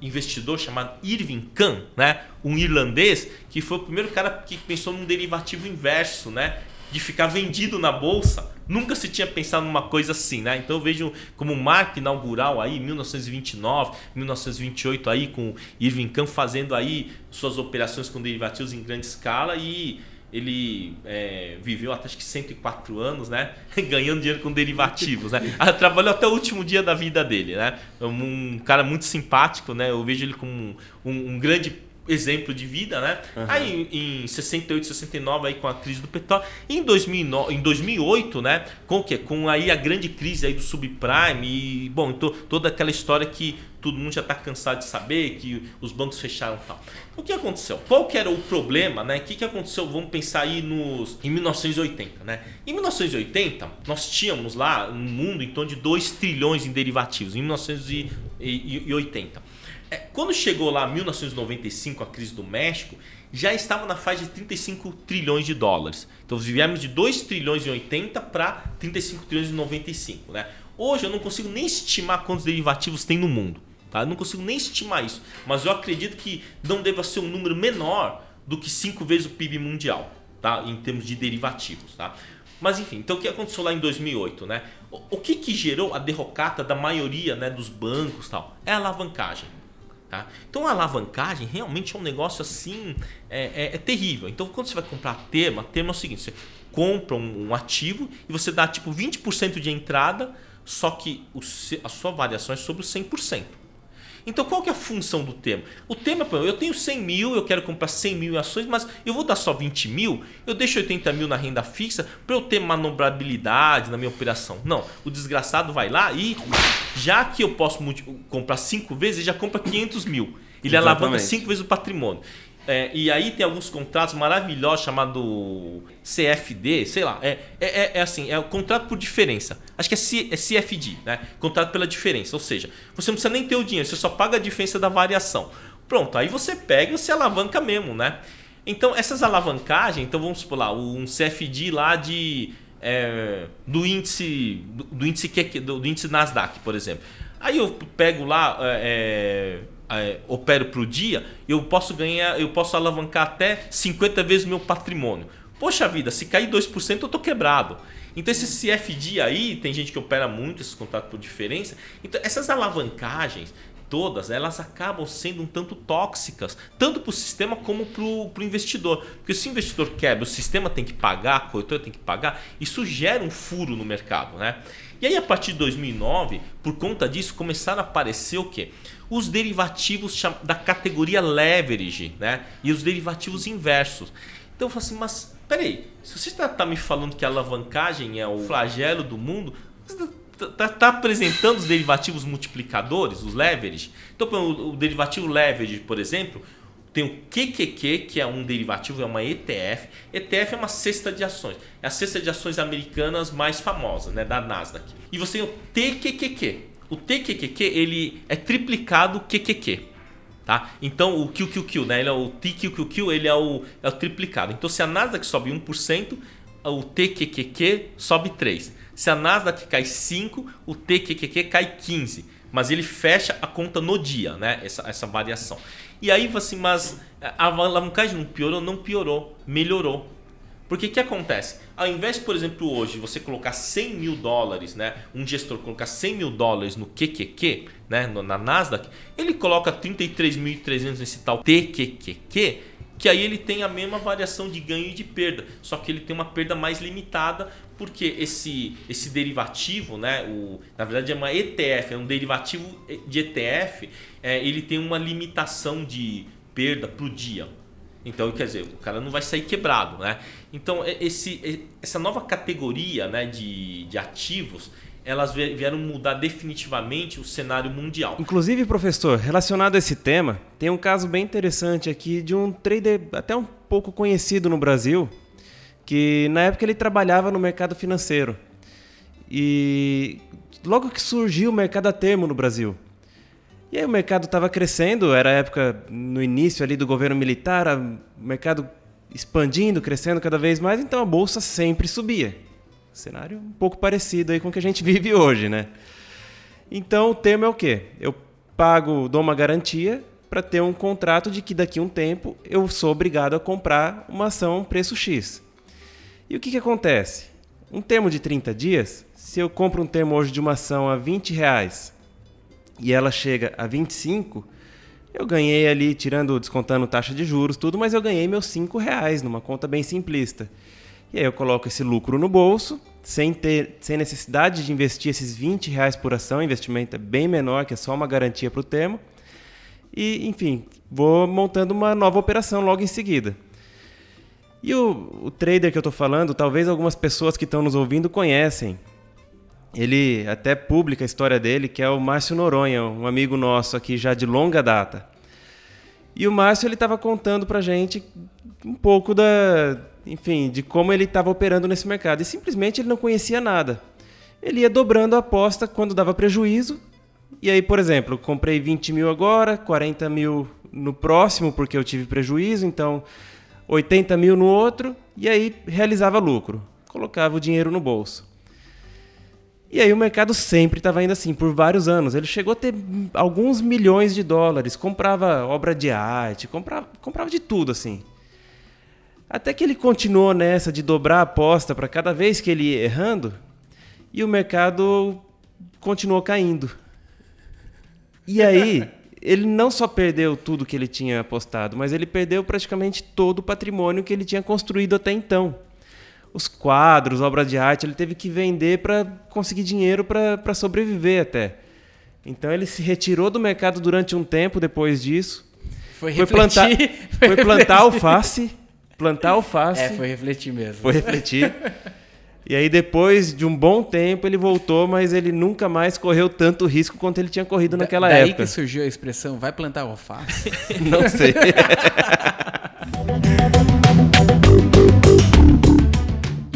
investidor chamado Irving Kahn, né? Um irlandês que foi o primeiro cara que pensou num derivativo inverso, né? De ficar vendido na bolsa. Nunca se tinha pensado numa coisa assim, né? Então eu vejo como marco inaugural aí, 1929, 1928 aí, com Irving Kahn fazendo aí suas operações com derivativos em grande escala e ele é, viveu até acho que 104 anos, né? Ganhando dinheiro com derivativos, né? Ah, Trabalhou até o último dia da vida dele, né? Um, cara muito simpático, né? Eu vejo ele como um- um grande exemplo de vida, né? Aí em 68, 69 aí com a crise do petróleo, em 2009, em 2008, né, com o quê? Com aí a grande crise aí do subprime e bom, então, toda aquela história que todo mundo já está cansado de saber que os bancos fecharam e tal. O que aconteceu? Qual que era o problema, né? O que, que aconteceu? Vamos pensar aí nos em 1980, né? Em 1980, nós tínhamos lá um mundo em torno de 2 trilhões em derivativos, em 1980. É, quando chegou lá 1995, a crise do México, já estava na faixa de 35 trilhões de dólares. Então viemos de 2 trilhões em 80 para 35 trilhões em 95, né? Hoje eu não consigo nem estimar quantos derivativos tem no mundo. Tá? Eu não consigo nem estimar isso. Mas eu acredito que não deva ser um número menor do que 5 vezes o PIB mundial, tá? em termos de derivativos. Tá? Mas enfim, então o que aconteceu lá em 2008? Né? O, o que, que gerou a derrocata da maioria né, dos bancos? Tal? É a alavancagem. Tá? Então a alavancagem realmente é um negócio assim, é, é, é, terrível. Então quando você vai comprar termo, a termo é o seguinte, você compra um, um ativo e você dá tipo 20% de entrada, só que o, a sua variação é sobre o 100%. Então qual que é a função do tema? O tema é, eu tenho 100 mil, eu quero comprar 100 mil em ações, mas eu vou dar só 20 mil, eu deixo 80 mil na renda fixa para eu ter manobrabilidade na minha operação. Não, o desgraçado vai lá e já que eu posso comprar 5 vezes, ele já compra 500 mil. Ele Exatamente. alavanca 5 vezes o patrimônio. É, e aí tem alguns contratos maravilhosos chamado CFD, sei lá. É, é, é assim, é o contrato por diferença. Acho que é, C, é CFD, né? Contrato pela diferença. Ou seja, você não precisa nem ter o dinheiro, você só paga a diferença da variação. Pronto, aí você pega e você alavanca mesmo, né? Então, essas alavancagens, então vamos supor lá, um CFD lá de. É, do índice. Do, do índice que, do, do índice Nasdaq, por exemplo. Aí eu pego lá. É, é é, opero para o dia, eu posso ganhar, eu posso alavancar até 50 vezes o meu patrimônio. Poxa vida, se cair 2% eu tô quebrado. Então esse CFD aí, tem gente que opera muito esses contratos por diferença. Então essas alavancagens todas, elas acabam sendo um tanto tóxicas, tanto para o sistema como para o investidor. Porque se o investidor quebra, o sistema tem que pagar, a corretora tem que pagar, isso gera um furo no mercado. Né? E aí a partir de 2009, por conta disso, começaram a aparecer o quê? Os derivativos da categoria leverage né? e os derivativos inversos. Então eu falo assim, mas peraí, se você está tá me falando que a alavancagem é o flagelo do mundo, está tá apresentando os derivativos multiplicadores, os leverage. Então o, o derivativo leverage, por exemplo, tem o QQQ, que é um derivativo, é uma ETF. ETF é uma cesta de ações. É a cesta de ações americanas mais famosa, né, da Nasdaq. E você tem o TQQQ, o TQQQ ele é triplicado QQQ. Tá? Então o QQQ, né? Ele é o TQQQ, ele é o, é o triplicado. Então se a Nasdaq sobe 1%, o TQQQ sobe 3. Se a Nasdaq cai 5, o TQQQ cai 15. Mas ele fecha a conta no dia, né? Essa, essa variação. E aí, assim, mas a alavancagem não piorou? Não piorou, melhorou. Porque o que acontece? Ao invés, por exemplo, hoje você colocar 100 mil dólares, né, um gestor colocar 100 mil dólares no QQQ, né, na Nasdaq, ele coloca 33.300 nesse tal TQQQ, que aí ele tem a mesma variação de ganho e de perda, só que ele tem uma perda mais limitada, porque esse, esse derivativo, né, o, na verdade é uma ETF, é um derivativo de ETF, é, ele tem uma limitação de perda para o dia. Então, quer dizer, o cara não vai sair quebrado, né? Então, esse, essa nova categoria né, de, de ativos, elas vieram mudar definitivamente o cenário mundial. Inclusive, professor, relacionado a esse tema, tem um caso bem interessante aqui de um trader até um pouco conhecido no Brasil, que na época ele trabalhava no mercado financeiro. E logo que surgiu o mercado a termo no Brasil, e aí o mercado estava crescendo, era a época no início ali do governo militar, o mercado expandindo, crescendo cada vez mais, então a bolsa sempre subia. Cenário um pouco parecido aí com o que a gente vive hoje, né? Então o termo é o quê? Eu pago, dou uma garantia para ter um contrato de que daqui a um tempo eu sou obrigado a comprar uma ação preço X. E o que, que acontece? Um termo de 30 dias, se eu compro um termo hoje de uma ação a 20 reais e ela chega a 25, eu ganhei ali, tirando, descontando taxa de juros, tudo, mas eu ganhei meus 5 reais numa conta bem simplista. E aí eu coloco esse lucro no bolso, sem, ter, sem necessidade de investir esses 20 reais por ação, investimento é bem menor, que é só uma garantia para o termo. E, enfim, vou montando uma nova operação logo em seguida. E o, o trader que eu estou falando, talvez algumas pessoas que estão nos ouvindo conhecem. Ele até publica a história dele, que é o Márcio Noronha, um amigo nosso aqui já de longa data. E o Márcio ele estava contando para gente um pouco da, enfim, de como ele estava operando nesse mercado. E simplesmente ele não conhecia nada. Ele ia dobrando a aposta quando dava prejuízo. E aí, por exemplo, comprei 20 mil agora, 40 mil no próximo porque eu tive prejuízo, então 80 mil no outro, e aí realizava lucro. Colocava o dinheiro no bolso. E aí o mercado sempre estava indo assim, por vários anos. Ele chegou a ter alguns milhões de dólares, comprava obra de arte, comprava, comprava de tudo assim. Até que ele continuou nessa de dobrar a aposta para cada vez que ele ia errando, e o mercado continuou caindo. E aí, ele não só perdeu tudo que ele tinha apostado, mas ele perdeu praticamente todo o patrimônio que ele tinha construído até então. Os quadros, obra de arte, ele teve que vender para conseguir dinheiro para sobreviver até. Então ele se retirou do mercado durante um tempo depois disso. Foi, Foi refletir. plantar, foi plantar alface, plantar alface. É, foi refletir mesmo. Foi refletir. E aí, depois de um bom tempo, ele voltou, mas ele nunca mais correu tanto risco quanto ele tinha corrido Da- naquela daí época. que surgiu a expressão, vai plantar alface. Não sei.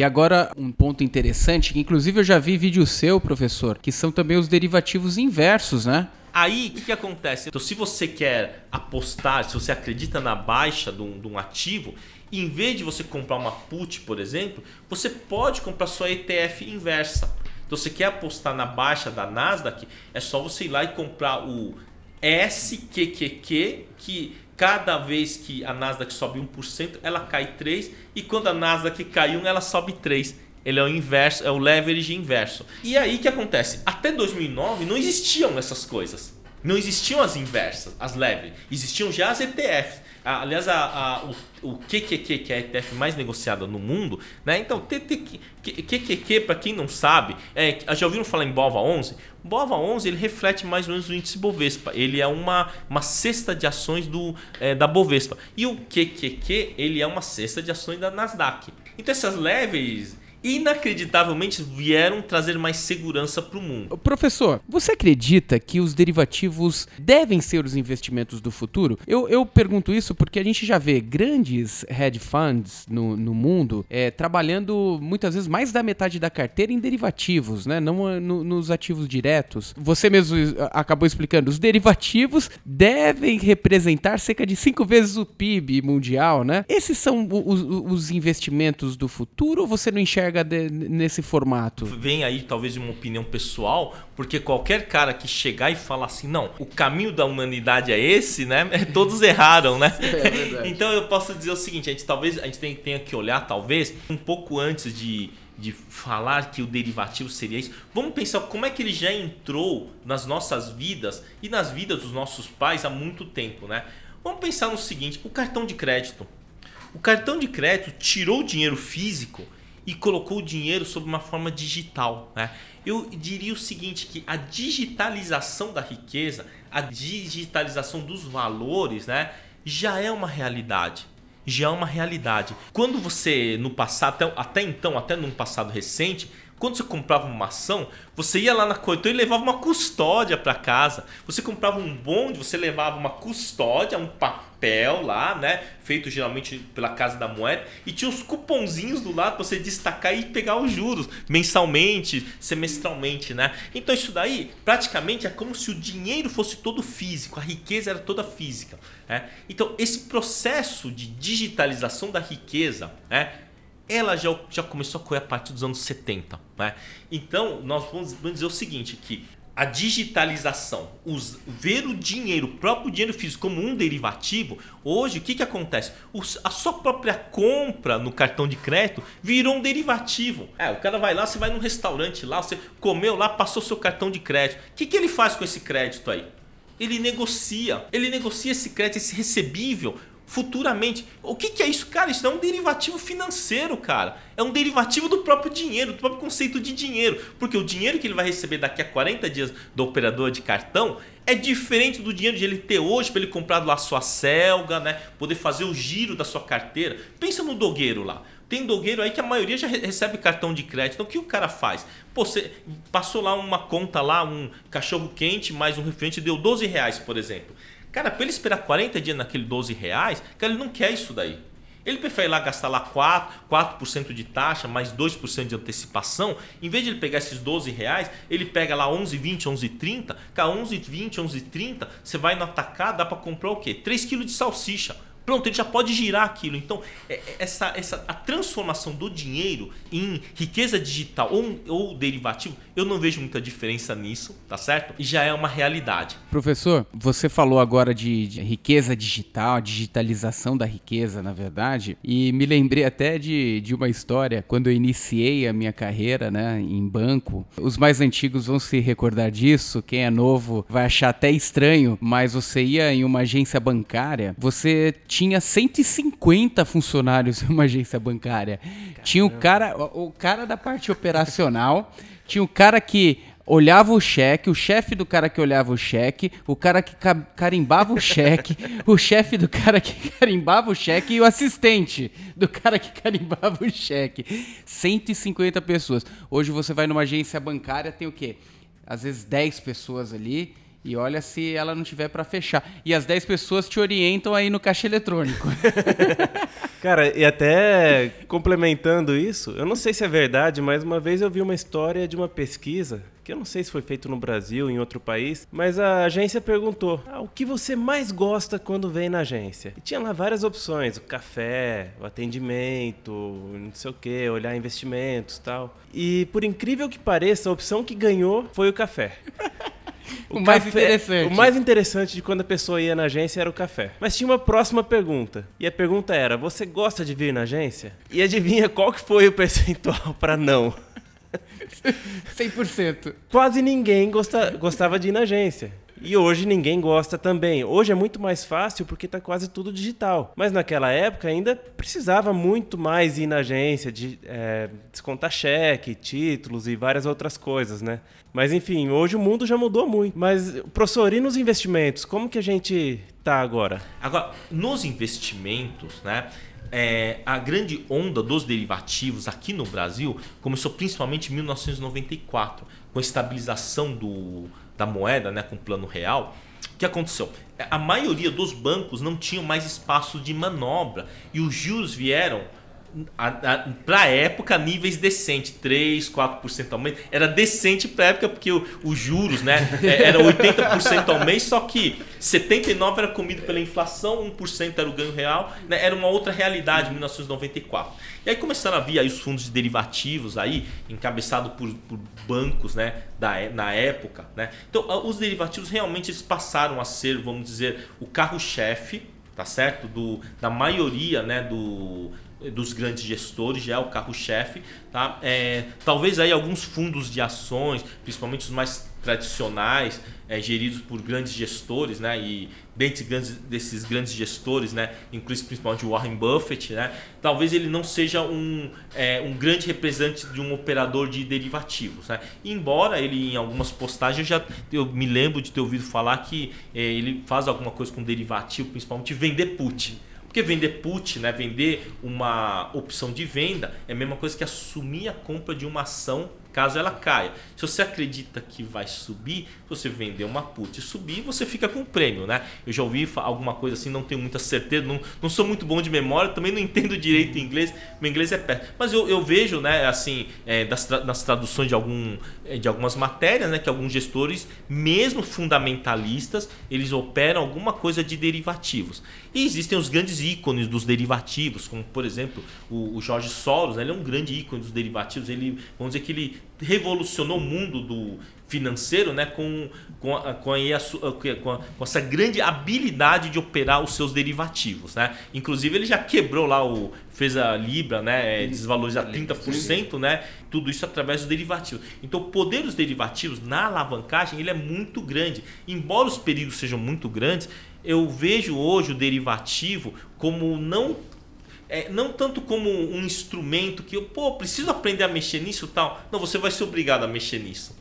E agora, um ponto interessante, que inclusive eu já vi vídeo seu, professor, que são também os derivativos inversos, né? Aí, o que, que acontece? Então, se você quer apostar, se você acredita na baixa de um, de um ativo, em vez de você comprar uma put, por exemplo, você pode comprar sua ETF inversa. Então, você quer apostar na baixa da Nasdaq, é só você ir lá e comprar o SQQQ, que cada vez que a Nasdaq sobe 1%, ela cai 3%, e quando a Nasdaq cai 1%, ela sobe 3%. Ele é o inverso, é o leverage inverso. E aí o que acontece? Até 2009 não existiam essas coisas. Não existiam as inversas, as leverage. Existiam já as ETFs. Aliás, a, a- o, o QQQ, que é a ETF mais negociada no mundo, né? Então, TTQ QQQ, para quem não sabe, é, já ouviram falar em BOVA 11? O BOVA 11 ele reflete mais ou menos o índice Bovespa. Ele é uma, uma cesta de ações do, é, da Bovespa. E o QQQ ele é uma cesta de ações da Nasdaq. Então, essas levels inacreditavelmente vieram trazer mais segurança para o mundo. Professor, você acredita que os derivativos devem ser os investimentos do futuro? Eu, eu pergunto isso porque a gente já vê grandes hedge funds no, no mundo é, trabalhando muitas vezes mais da metade da carteira em derivativos, né? Não ah, no- nos ativos diretos. Você mesmo ah, acabou explicando, os derivativos devem representar cerca de cinco vezes o PIB mundial, né? Esses são os, os investimentos do futuro ou você não enxerga de- nesse formato? Vem aí talvez uma opinião pessoal, porque qualquer cara que chegar e falar assim, não, o caminho da humanidade é esse, né? Todos erraram, né? então eu posso dizer o seguinte, a gente talvez a gente tem- tenha que olhar talvez um pouco antes de de falar que o derivativo seria isso. Vamos pensar como é que ele já entrou nas nossas vidas e nas vidas dos nossos pais há muito tempo, né? Vamos pensar no seguinte, o cartão de crédito. O cartão de crédito tirou o dinheiro físico e colocou o dinheiro sob uma forma digital. Né? Eu diria o seguinte, que a digitalização da riqueza, a digitalização dos valores, né, já é uma realidade. Já é uma realidade. Quando você, no passado, até, até então, até num passado recente, quando você comprava uma ação, você ia lá na corretora e levava uma custódia para casa. Você comprava um bonde, você levava uma custódia, um papel lá, né? Feito geralmente pela Casa da Moeda. E tinha os cupomzinhos do lado para você destacar e pegar os juros mensalmente, semestralmente, né? Então isso daí praticamente é como se o dinheiro fosse todo físico, a riqueza era toda física. Né? Então esse processo de digitalização da riqueza, né? ela já, já começou a correr a partir dos anos 70. Né? Então, nós vamos, dizer o seguinte, que a digitalização, os, ver o dinheiro, o próprio dinheiro físico como um derivativo, hoje o que, que acontece? A sua própria compra no cartão de crédito virou um derivativo. É, o cara vai lá, você vai num restaurante lá, você comeu lá, passou seu cartão de crédito. O que, que ele faz com esse crédito aí? Ele negocia. Ele negocia esse crédito, esse recebível futuramente. O que, que é isso, cara? Isso é um derivativo financeiro, cara. É um derivativo do próprio dinheiro, do próprio conceito de dinheiro. Porque o dinheiro que ele vai receber daqui a 40 dias do operador de cartão é diferente do dinheiro de ele ter hoje para ele comprar lá sua selga, né? Poder fazer o giro da sua carteira. Pensa no dogueiro lá. Tem dogueiro aí que a maioria já recebe cartão de crédito. Então o que o cara faz? Pô, você passou lá uma conta lá, um cachorro quente mais um refrigerante, deu 12 reais, por exemplo. Cara, para ele esperar 40 dias naquele 12 reais, cara, ele não quer isso daí. Ele prefere lá gastar lá 4%, 4 de taxa, mais 2% de antecipação. Em vez de ele pegar esses 12 reais, ele pega lá 11,20, 11,30. Cara, 11,20, 11,30, você vai no atacado, dá para comprar o quê? 3 kg de salsicha. Pronto, ele já pode girar aquilo. Então, é, é, essa, essa, a transformação do dinheiro em riqueza digital ou, ou derivativo, eu não vejo muita diferença nisso, tá certo? E já é uma realidade. Professor, você falou agora de, de riqueza digital, digitalização da riqueza, na verdade, e me lembrei até de, de uma história quando eu iniciei a minha carreira né, em banco. Os mais antigos vão se recordar disso, quem é novo vai achar até estranho, mas você ia em uma agência bancária, você tinha 150 funcionários em uma agência bancária. Caramba. Tinha o cara, o, cara da parte operacional, tinha o cara que olhava o cheque, o chefe do cara que olhava o cheque, o cara que carimbava o cheque, o chefe do cara que carimbava o cheque e o assistente do cara que carimbava o cheque. 150 pessoas. Hoje você vai numa agência bancária, tem o quê? Às vezes 10 pessoas ali e olha se ela não tiver para fechar. E as 10 pessoas te orientam aí no caixa eletrônico. Cara, e até complementando isso, eu não sei se é verdade, mas uma vez eu vi uma história de uma pesquisa, que eu não sei se foi feito no Brasil, em outro país, mas a agência perguntou: ah, o que você mais gosta quando vem na agência? E tinha lá várias opções: o café, o atendimento, não sei o que, olhar investimentos tal. E por incrível que pareça, a opção que ganhou foi o café. O, o mais interessante. O mais interessante de quando a pessoa ia na agência era o café. Mas tinha uma próxima pergunta. E a pergunta era: você gosta de vir na agência? E adivinha qual que foi o percentual para não? 100%. Quase ninguém gosta, gostava de ir na agência. E hoje ninguém gosta também. Hoje é muito mais fácil porque está quase tudo digital. Mas naquela época ainda precisava muito mais ir na agência, de, é, descontar cheque, títulos e várias outras coisas, né? Mas enfim, hoje o mundo já mudou muito. Mas, professor, e nos investimentos? Como que a gente tá agora? Agora, nos investimentos, né? É, a grande onda dos derivativos aqui no Brasil começou principalmente em 1994, com a estabilização do, da moeda, né, com o plano real, o que aconteceu? A maioria dos bancos não tinham mais espaço de manobra e os juros vieram para a época, níveis decentes, 3, 4% ao mês. Era decente para a época, porque os juros né, é, era 80% ao mês, só que 79% era comido pela inflação, 1% era o ganho real. Né, era uma outra realidade em 1994. E aí começaram a vir aí os fundos de derivativos, aí, encabeçado por, por bancos né, da, na época. Né? Então, os derivativos realmente eles passaram a ser, vamos dizer, o carro-chefe tá certo? Do, da maioria né, do, dos grandes gestores, já é o carro-chefe. Tá? É, talvez aí alguns fundos de ações, principalmente os mais tradicionais, é, geridos por grandes gestores, né? E dentre grandes, desses grandes gestores, né? Inclui principalmente Warren Buffett, né? Talvez ele não seja um, é, um grande representante de um operador de derivativos, né? Embora ele em algumas postagens eu já eu me lembro de ter ouvido falar que é, ele faz alguma coisa com derivativo, principalmente vender put. Porque vender put, né, vender uma opção de venda, é a mesma coisa que assumir a compra de uma ação caso ela caia. Se você acredita que vai subir, você vender uma put e subir, você fica com o prêmio, né? Eu já ouvi alguma coisa assim, não tenho muita certeza, não, não sou muito bom de memória, também não entendo direito inglês, meu inglês é péssimo. Mas eu, eu vejo, né, assim, é, das, nas traduções de, algum, é, de algumas matérias, né, que alguns gestores, mesmo fundamentalistas, eles operam alguma coisa de derivativos. E existem os grandes ícones dos derivativos, como por exemplo o, o Jorge Soros, né, ele é um grande ícone dos derivativos, ele, vamos dizer que ele revolucionou o mundo do financeiro né, com, com, a, com, a, com, a, com, essa grande habilidade de operar os seus derivativos. Né? Inclusive, ele já quebrou lá, o, fez a Libra né, é, desvalorizar 30%, né, tudo isso através dos derivativos. Então, o poder dos derivativos na alavancagem ele é muito grande. Embora os perigos sejam muito grandes, eu vejo hoje o derivativo como não é, não tanto como um instrumento que eu pô, preciso aprender a mexer nisso tal. Não, você vai ser obrigado a mexer nisso.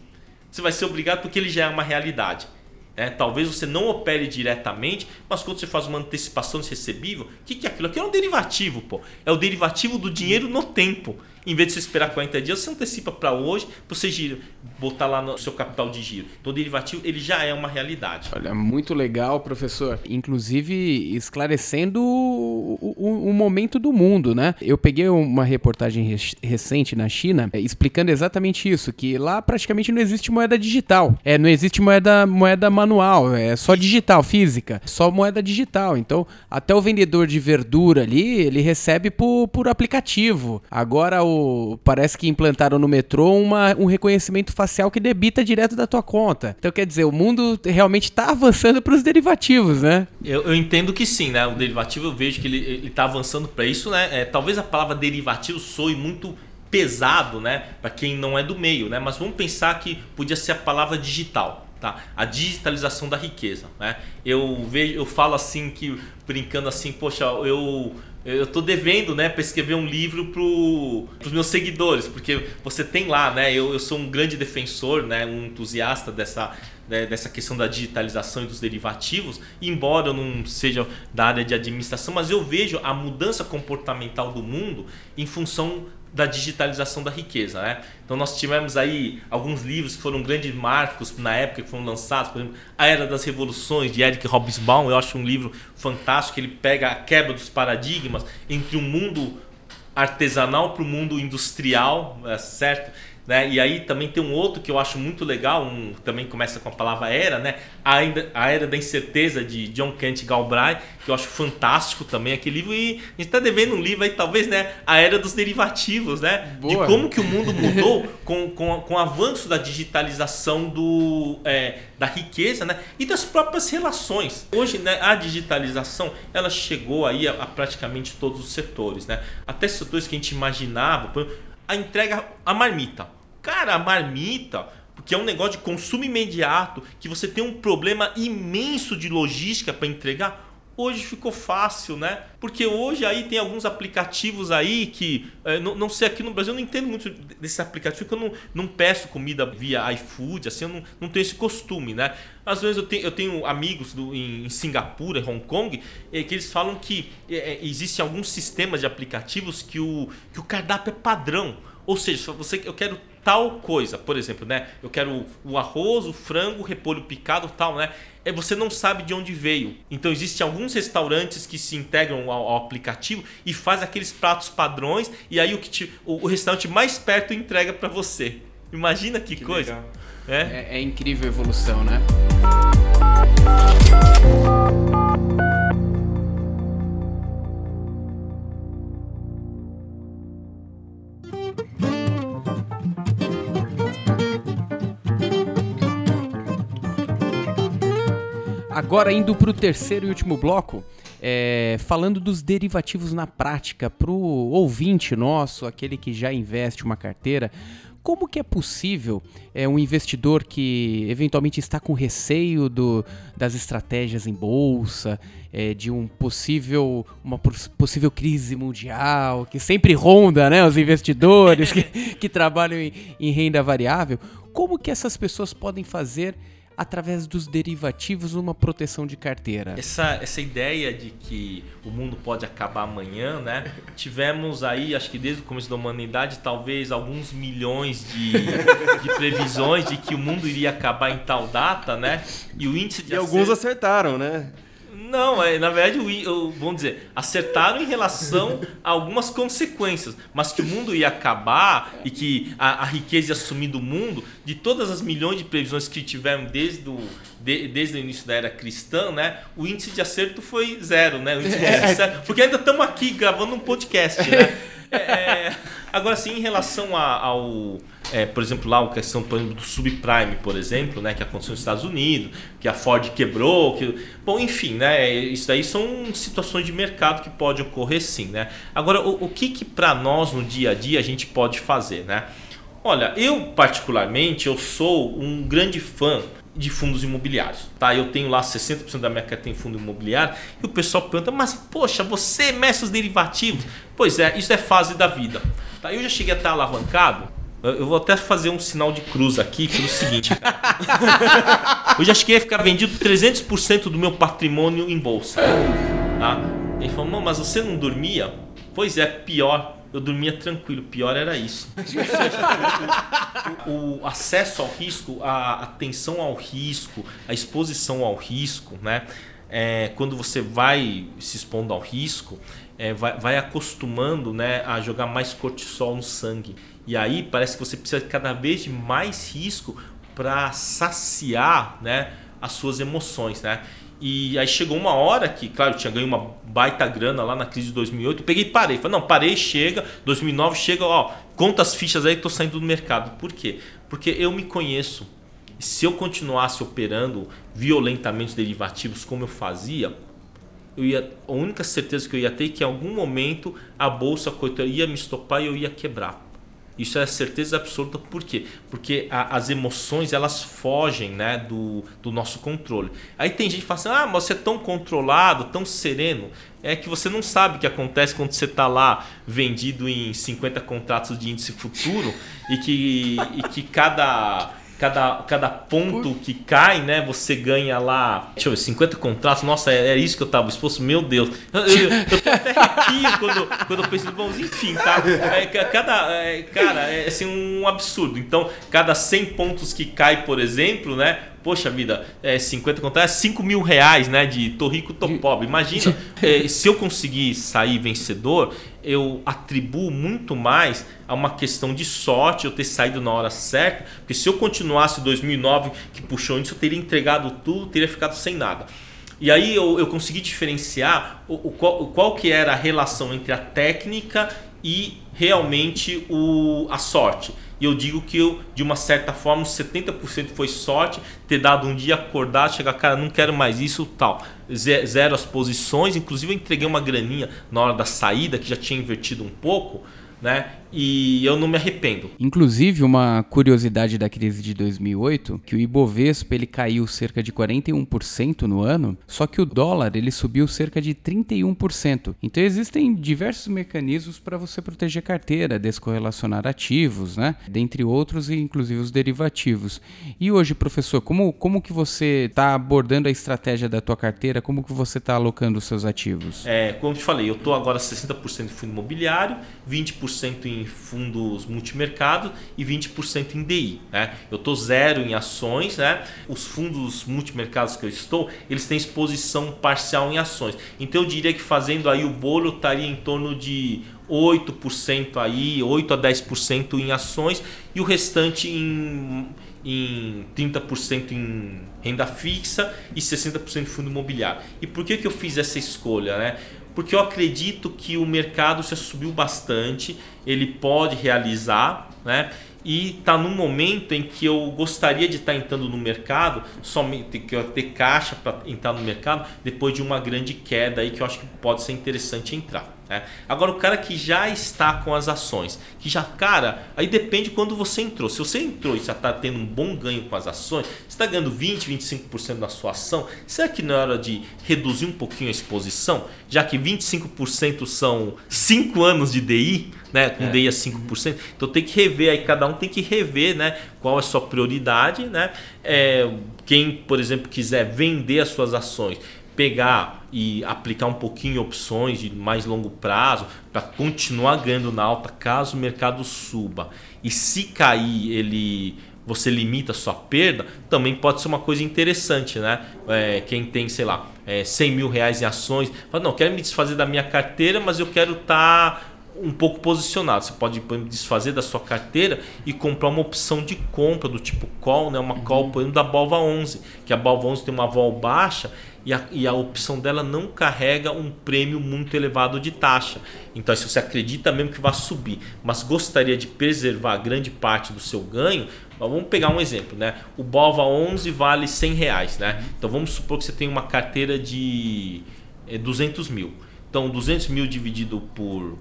Você vai ser obrigado porque ele já é uma realidade. É, talvez você não opere diretamente, mas quando você faz uma antecipação de recebível, o que, que é aquilo? Aquilo é um derivativo, pô. É o derivativo do dinheiro no tempo. Em vez de você esperar 40 dias, você antecipa para hoje, para você gira, botar lá no seu capital de giro. Então, o derivativo ele já é uma realidade. Olha, muito legal, professor. Inclusive, esclarecendo o, o, o momento do mundo, né? Eu peguei uma reportagem recente na China é, explicando exatamente isso, que lá praticamente não existe moeda digital. É, não existe moeda, moeda manual, é só digital, física. Só moeda digital. Então, até o vendedor de verdura ali, ele recebe por, por aplicativo. Agora, Parece que implantaram no metrô uma, um reconhecimento facial que debita direto da tua conta. Então, quer dizer, o mundo realmente está avançando para os derivativos, né? Eu, eu, entendo que sim, né? O derivativo eu vejo que ele está avançando para isso, né? É, talvez a palavra derivativo soe muito pesado, né? Para quem não é do meio, né? Mas vamos pensar que podia ser a palavra digital. Tá? A digitalização da riqueza, né? Eu vejo, eu falo assim que brincando assim, poxa, eu eu tô devendo, né, para escrever um livro para os meus seguidores, porque você tem lá, né, eu, eu sou um grande defensor, né, um entusiasta dessa, né, dessa questão da digitalização e dos derivativos, embora eu não seja da área de administração, mas eu vejo a mudança comportamental do mundo em função da digitalização da riqueza. Né? Então nós tivemos aí alguns livros que foram grandes marcos na época que foram lançados, por exemplo, A Era das Revoluções, de Eric Hobsbawm, eu acho um livro fantástico, ele pega a quebra dos paradigmas entre o mundo artesanal para o mundo industrial, é certo? Né? E aí também tem um outro que eu acho muito legal, um, também começa com a palavra era, né? A, a Era da Incerteza de John Kent Galbraith, que eu acho fantástico também aquele livro. E a gente está devendo um livro aí, talvez, né? A Era dos Derivativos, né? Boa. De como que o mundo mudou com, com, com o avanço da digitalização do, é, da riqueza, né? E das próprias relações. Hoje, né, a digitalização, ela chegou aí a, a praticamente todos os setores, né? Até setores que a gente imaginava, a entrega, a marmita. Cara, a marmita, porque é um negócio de consumo imediato, que você tem um problema imenso de logística para entregar hoje ficou fácil, né? Porque hoje aí tem alguns aplicativos aí que, é, não, não, sei, aqui no Brasil eu não entendo muito desse aplicativo, porque eu não, não peço comida via iFood, assim, eu não, não tenho esse costume, né? Às vezes eu tenho, eu tenho amigos do, em, Singapura, em Hong Kong, é, que eles falam que é, existem alguns sistemas de aplicativos que o, que o cardápio é padrão. Ou seja, se você, eu quero tal coisa, por exemplo, né? Eu quero o arroz, o frango, o repolho picado, tal, né? É você não sabe de onde veio. Então existem alguns restaurantes que se integram ao, ao aplicativo e faz aqueles pratos padrões e aí o que te, o, o restaurante mais perto entrega para você. Imagina que, que coisa. É? é? É incrível a evolução, né? Agora, indo para o terceiro e último bloco, é, falando dos derivativos na prática, para o ouvinte nosso, aquele que já investe uma carteira, como que é possível é, um investidor que eventualmente está com receio do, das estratégias em bolsa, é, de um possível, uma possível crise mundial, que sempre ronda né, os investidores que, que trabalham em, em renda variável, como que essas pessoas podem fazer através dos derivativos uma proteção de carteira. Essa, essa ideia de que o mundo pode acabar amanhã, né? Tivemos aí, acho que desde o começo da humanidade, talvez alguns milhões de, de previsões de que o mundo iria acabar em tal data, né? E o índice de E alguns acertaram, né? Não, é, na verdade, o, vamos dizer, acertaram em relação a algumas consequências, mas que o mundo ia acabar e que a, a riqueza ia sumir do mundo, de todas as milhões de previsões que tiveram desde o, de, desde o início da era cristã, né, o índice de acerto foi zero, né? Zero, porque ainda estamos aqui gravando um podcast, né? É, é agora sim, em relação a, ao é, por exemplo, lá a questão por exemplo, do subprime, por exemplo, né, que aconteceu nos Estados Unidos, que a Ford quebrou, que, bom, enfim, né, isso aí são situações de mercado que pode ocorrer sim, né. Agora, o, o que que para nós no dia a dia a gente pode fazer, né? Olha, eu particularmente eu sou um grande fã de fundos imobiliários. Tá? Eu tenho lá 60% da minha carteira em fundo imobiliário e o pessoal pergunta, mas poxa, você mexe os derivativos? Pois é, isso é fase da vida. Tá? Eu já cheguei a estar alavancado. Eu vou até fazer um sinal de cruz aqui pelo seguinte, cara. eu já cheguei a ficar vendido 300% do meu patrimônio em bolsa. Tá? Ele falou, mas você não dormia? Pois é, pior eu dormia tranquilo. Pior era isso. o, o, acesso ao risco, a atenção ao risco, a exposição ao risco, né? É, quando você vai se expondo ao risco, é, vai, vai, acostumando né, a jogar mais cortisol no sangue. E aí parece que você precisa cada vez de mais risco para saciar né, as suas emoções. Né? E aí chegou uma hora que, claro, eu tinha ganho uma baita grana lá na crise de 2008. Eu peguei e parei. Falei, não, parei, chega. 2009 chega, ó, conta as fichas aí que tô saindo do mercado. Por quê? Porque eu me conheço. Se eu continuasse operando violentamente derivativos como eu fazia, eu ia, a única certeza que eu ia ter é que em algum momento a bolsa ia me estopar e eu ia quebrar. Isso é certeza absoluta. Por quê? Porque a, as emoções elas fogem né, do, do nosso controle. Aí tem gente que fala assim: ah, mas você é tão controlado, tão sereno. É que você não sabe o que acontece quando você está lá vendido em 50 contratos de índice futuro e que, e que cada cada, cada ponto que cai, né? Você ganha lá, deixa eu ver, 50 contratos. Nossa, é, é isso que eu tava exposto. Meu Deus. Eu, eu, eu tô até arrepio quando, quando eu penso, bom, enfim, tá? É, cada, é, cara, é assim, um absurdo. Então, cada 100 pontos que cai, por exemplo, né? Poxa vida, é 50 contas, é 5 mil reais, né? De tô rico, tô pobre. Imagina, é, se eu conseguir sair vencedor, eu atribuo muito mais a uma questão de sorte, eu ter saído na hora certa, porque se eu continuasse 2009 que puxou isso, eu teria entregado tudo, teria ficado sem nada. E aí eu, eu consegui diferenciar o, o, qual, qual que era a relação entre a técnica e realmente o, a sorte. E eu digo que eu, de uma certa forma, 70% foi sorte, ter dado um dia acordado, chegar, cara, não quero mais isso, tal. Zero as posições, inclusive eu entreguei uma graninha na hora da saída, que já tinha invertido um pouco, né? E eu não me arrependo. Inclusive, uma curiosidade da crise de 2008, que o Ibovespa ele caiu cerca de 41% no ano, só que o dólar ele subiu cerca de 31%. Então existem diversos mecanismos para você proteger a carteira, descorrelacionar ativos, né? Dentre outros, inclusive os derivativos. E hoje, professor, como, como que você está abordando a estratégia da tua carteira? Como que você está alocando os seus ativos? É, como eu te falei, eu estou agora 60% em fundo imobiliário, 20% em fundos multimercado e 20% em DI. Né? Eu estou zero em ações. Né? Os fundos multimercados que eu estou, eles têm exposição parcial em ações. Então eu diria que fazendo aí o bolo estaria em torno de 8% aí, 8 a 10% em ações e o restante em, em 30% em renda fixa e 60% em fundo imobiliário. E por que, que eu fiz essa escolha? Né? Porque eu acredito que o mercado já subiu bastante, ele pode realizar, né? E está num momento em que eu gostaria de estar tá entrando no mercado, somente que eu ter caixa para entrar no mercado depois de uma grande queda aí que eu acho que pode ser interessante entrar. Né? Agora, o cara que já está com as ações, que já, cara, aí depende quando você entrou. Se você entrou e já está tendo um bom ganho com as ações, você está ganhando 20, 25% da sua ação, será que não é hora de reduzir um pouquinho a exposição? Já que 25% são 5 anos de DI, né? Com é. DI a 5%. Então tem que rever aí, cada um tem que rever né? qual é a sua prioridade. Né? É, quem, por exemplo, quiser vender as suas ações pegar e aplicar um pouquinho opções de mais longo prazo para continuar ganhando na alta caso o mercado suba. E se cair, ele você limita a sua perda, também pode ser uma coisa interessante, né? É, quem tem, sei lá, é, 100 mil reais em ações, fala, não, quero me desfazer da minha carteira, mas eu quero estar tá um pouco posicionado. Você pode desfazer da sua carteira e comprar uma opção de compra do tipo call, né? uma uhum. call, por exemplo, da Balva 11, que a Balva 11 tem uma vol baixa e a, e a opção dela não carrega um prêmio muito elevado de taxa. Então, se você acredita mesmo que vai subir, mas gostaria de preservar grande parte do seu ganho, vamos pegar um exemplo, né? O Balva 11 vale 100 reais, né? Então, vamos supor que você tem uma carteira de 200 eh, mil. Então, 200 mil dividido por,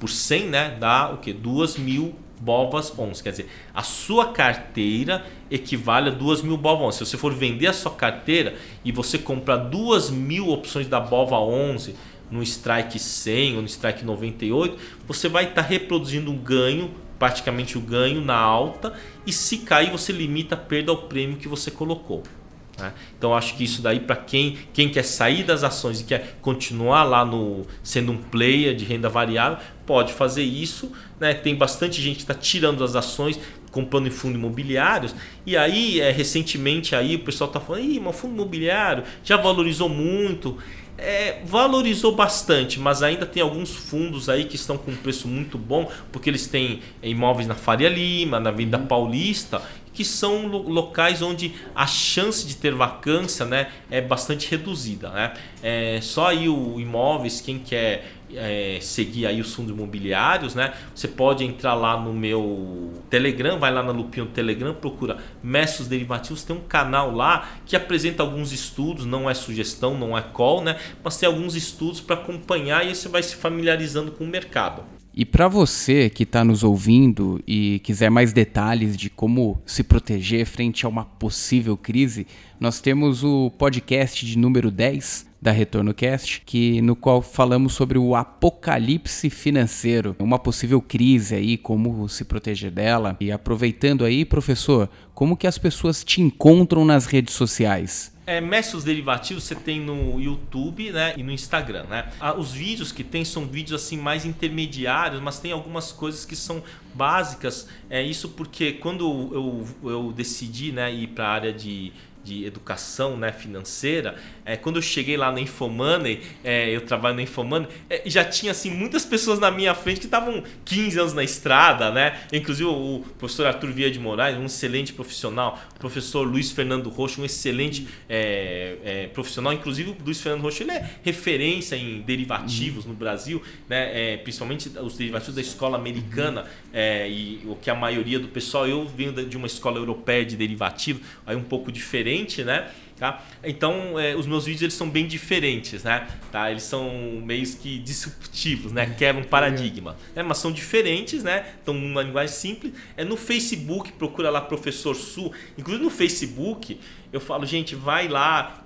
por 100, né? Dá o que? 2 mil BOVAS 11. Quer dizer, a sua carteira equivale a 2 mil BOVA 11. Se você for vender a sua carteira e você comprar 2 mil opções da BOVA 11 no Strike 100 ou no Strike 98, você vai estar tá reproduzindo um ganho, praticamente o ganho na alta, e se cair você limita a perda ao prêmio que você colocou. Né? Então acho que isso daí para quem, quem quer sair das ações e quer continuar lá no sendo um player de renda variável, pode fazer isso. Né? Tem bastante gente que está tirando as ações, comprando em fundos imobiliários. E aí, é, recentemente, aí o pessoal está falando, Ih, mas fundo imobiliário já valorizou muito. É, valorizou bastante, mas ainda tem alguns fundos aí que estão com um preço muito bom, porque eles têm imóveis na Faria Lima, na Venda Paulista, que são locais onde a chance de ter vacância né, é bastante reduzida. Né? É, só aí o imóveis, quem quer é, seguir aí os fundos imobiliários, né? Você pode entrar lá no meu Telegram, vai lá na lupinha do Telegram, procura Mestres Derivativos, tem um canal lá que apresenta alguns estudos, não é sugestão, não é call, né? Mas tem alguns estudos para acompanhar e você vai se familiarizando com o mercado. E para você que está nos ouvindo e quiser mais detalhes de como se proteger frente a uma possível crise, nós temos o podcast de número 10 da Retorno Cast, que no qual falamos sobre o apocalipse financeiro, uma possível crise aí, como se proteger dela. E aproveitando aí, professor, como que as pessoas te encontram nas redes sociais? É, Mestres Derivativos você tem no YouTube né, e no Instagram. Né? Os vídeos que tem são vídeos assim mais intermediários, mas tem algumas coisas que são básicas. É isso porque quando eu, eu decidi né, ir para a área de de educação né, financeira, é, quando eu cheguei lá na Infomoney, é, eu trabalho na Infomoney, é, já tinha assim muitas pessoas na minha frente que estavam 15 anos na estrada, né? Inclusive o professor Arthur Via de Moraes, um excelente profissional, o professor Luiz Fernando Rocha, um excelente é, é, profissional, inclusive o Luiz Fernando Rocha ele é referência em derivativos no Brasil, né? É, principalmente os derivativos da escola americana e o que a maioria do pessoal, eu venho de uma escola europeia de derivativo, aí um pouco diferente, né? Tá? Então, é, os meus vídeos eles são bem diferentes, né? Tá? Eles são meio que disruptivos, né? Quebram paradigma. Né? Mas são diferentes, né? Estão numa linguagem simples. É no Facebook, procura lá Professor Su. Inclusive no Facebook, eu falo, gente, vai lá.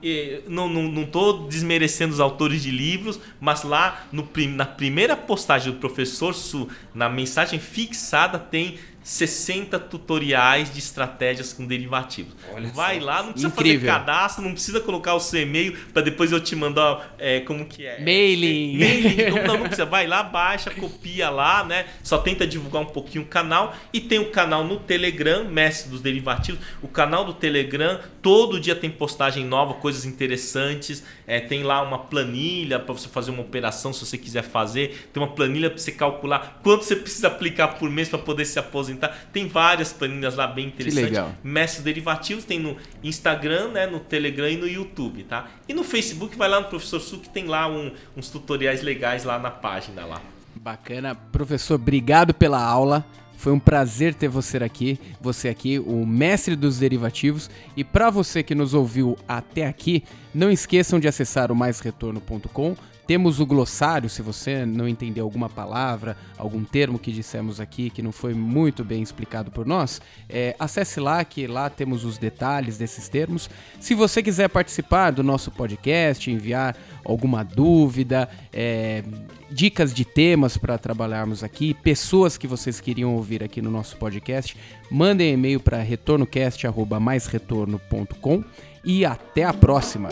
Não, não, não tô desmerecendo os autores de livros, mas lá no, na primeira postagem do Professor Su, na mensagem fixada, tem 60 tutoriais de estratégias com derivativos. Olha Vai só. lá, não precisa Incrível. fazer cadastro, não precisa colocar o seu e-mail para depois eu te mandar é, como que é. Mailing. Mailing. Não, não, não, precisa. Vai lá, baixa, copia lá, né? Só tenta divulgar um pouquinho o canal. E tem o canal no Telegram, Mestre dos Derivativos. O canal do Telegram, todo dia tem postagem nova, coisas interessantes. É, tem lá uma planilha para você fazer uma operação se você quiser fazer. Tem uma planilha para você calcular quanto você precisa aplicar por mês para poder se aposentar apresentar. Tem várias planilhas lá bem interessantes. Que legal. Mestres derivativos tem no Instagram, né, no Telegram e no YouTube, tá? E no Facebook vai lá no Professor Su que tem lá um, uns tutoriais legais lá na página lá. Bacana, professor, obrigado pela aula. Foi um prazer ter você aqui, você aqui, o mestre dos derivativos. E para você que nos ouviu até aqui, não esqueçam de acessar o maisretorno.com temos o glossário, se você não entendeu alguma palavra, algum termo que dissemos aqui que não foi muito bem explicado por nós, é, acesse lá que lá temos os detalhes desses termos. Se você quiser participar do nosso podcast, enviar alguma dúvida, é, dicas de temas para trabalharmos aqui, pessoas que vocês queriam ouvir aqui no nosso podcast, mandem e-mail para retornocast@maisretorno.com e até a próxima.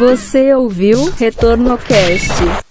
Você ouviu Retorno Cast.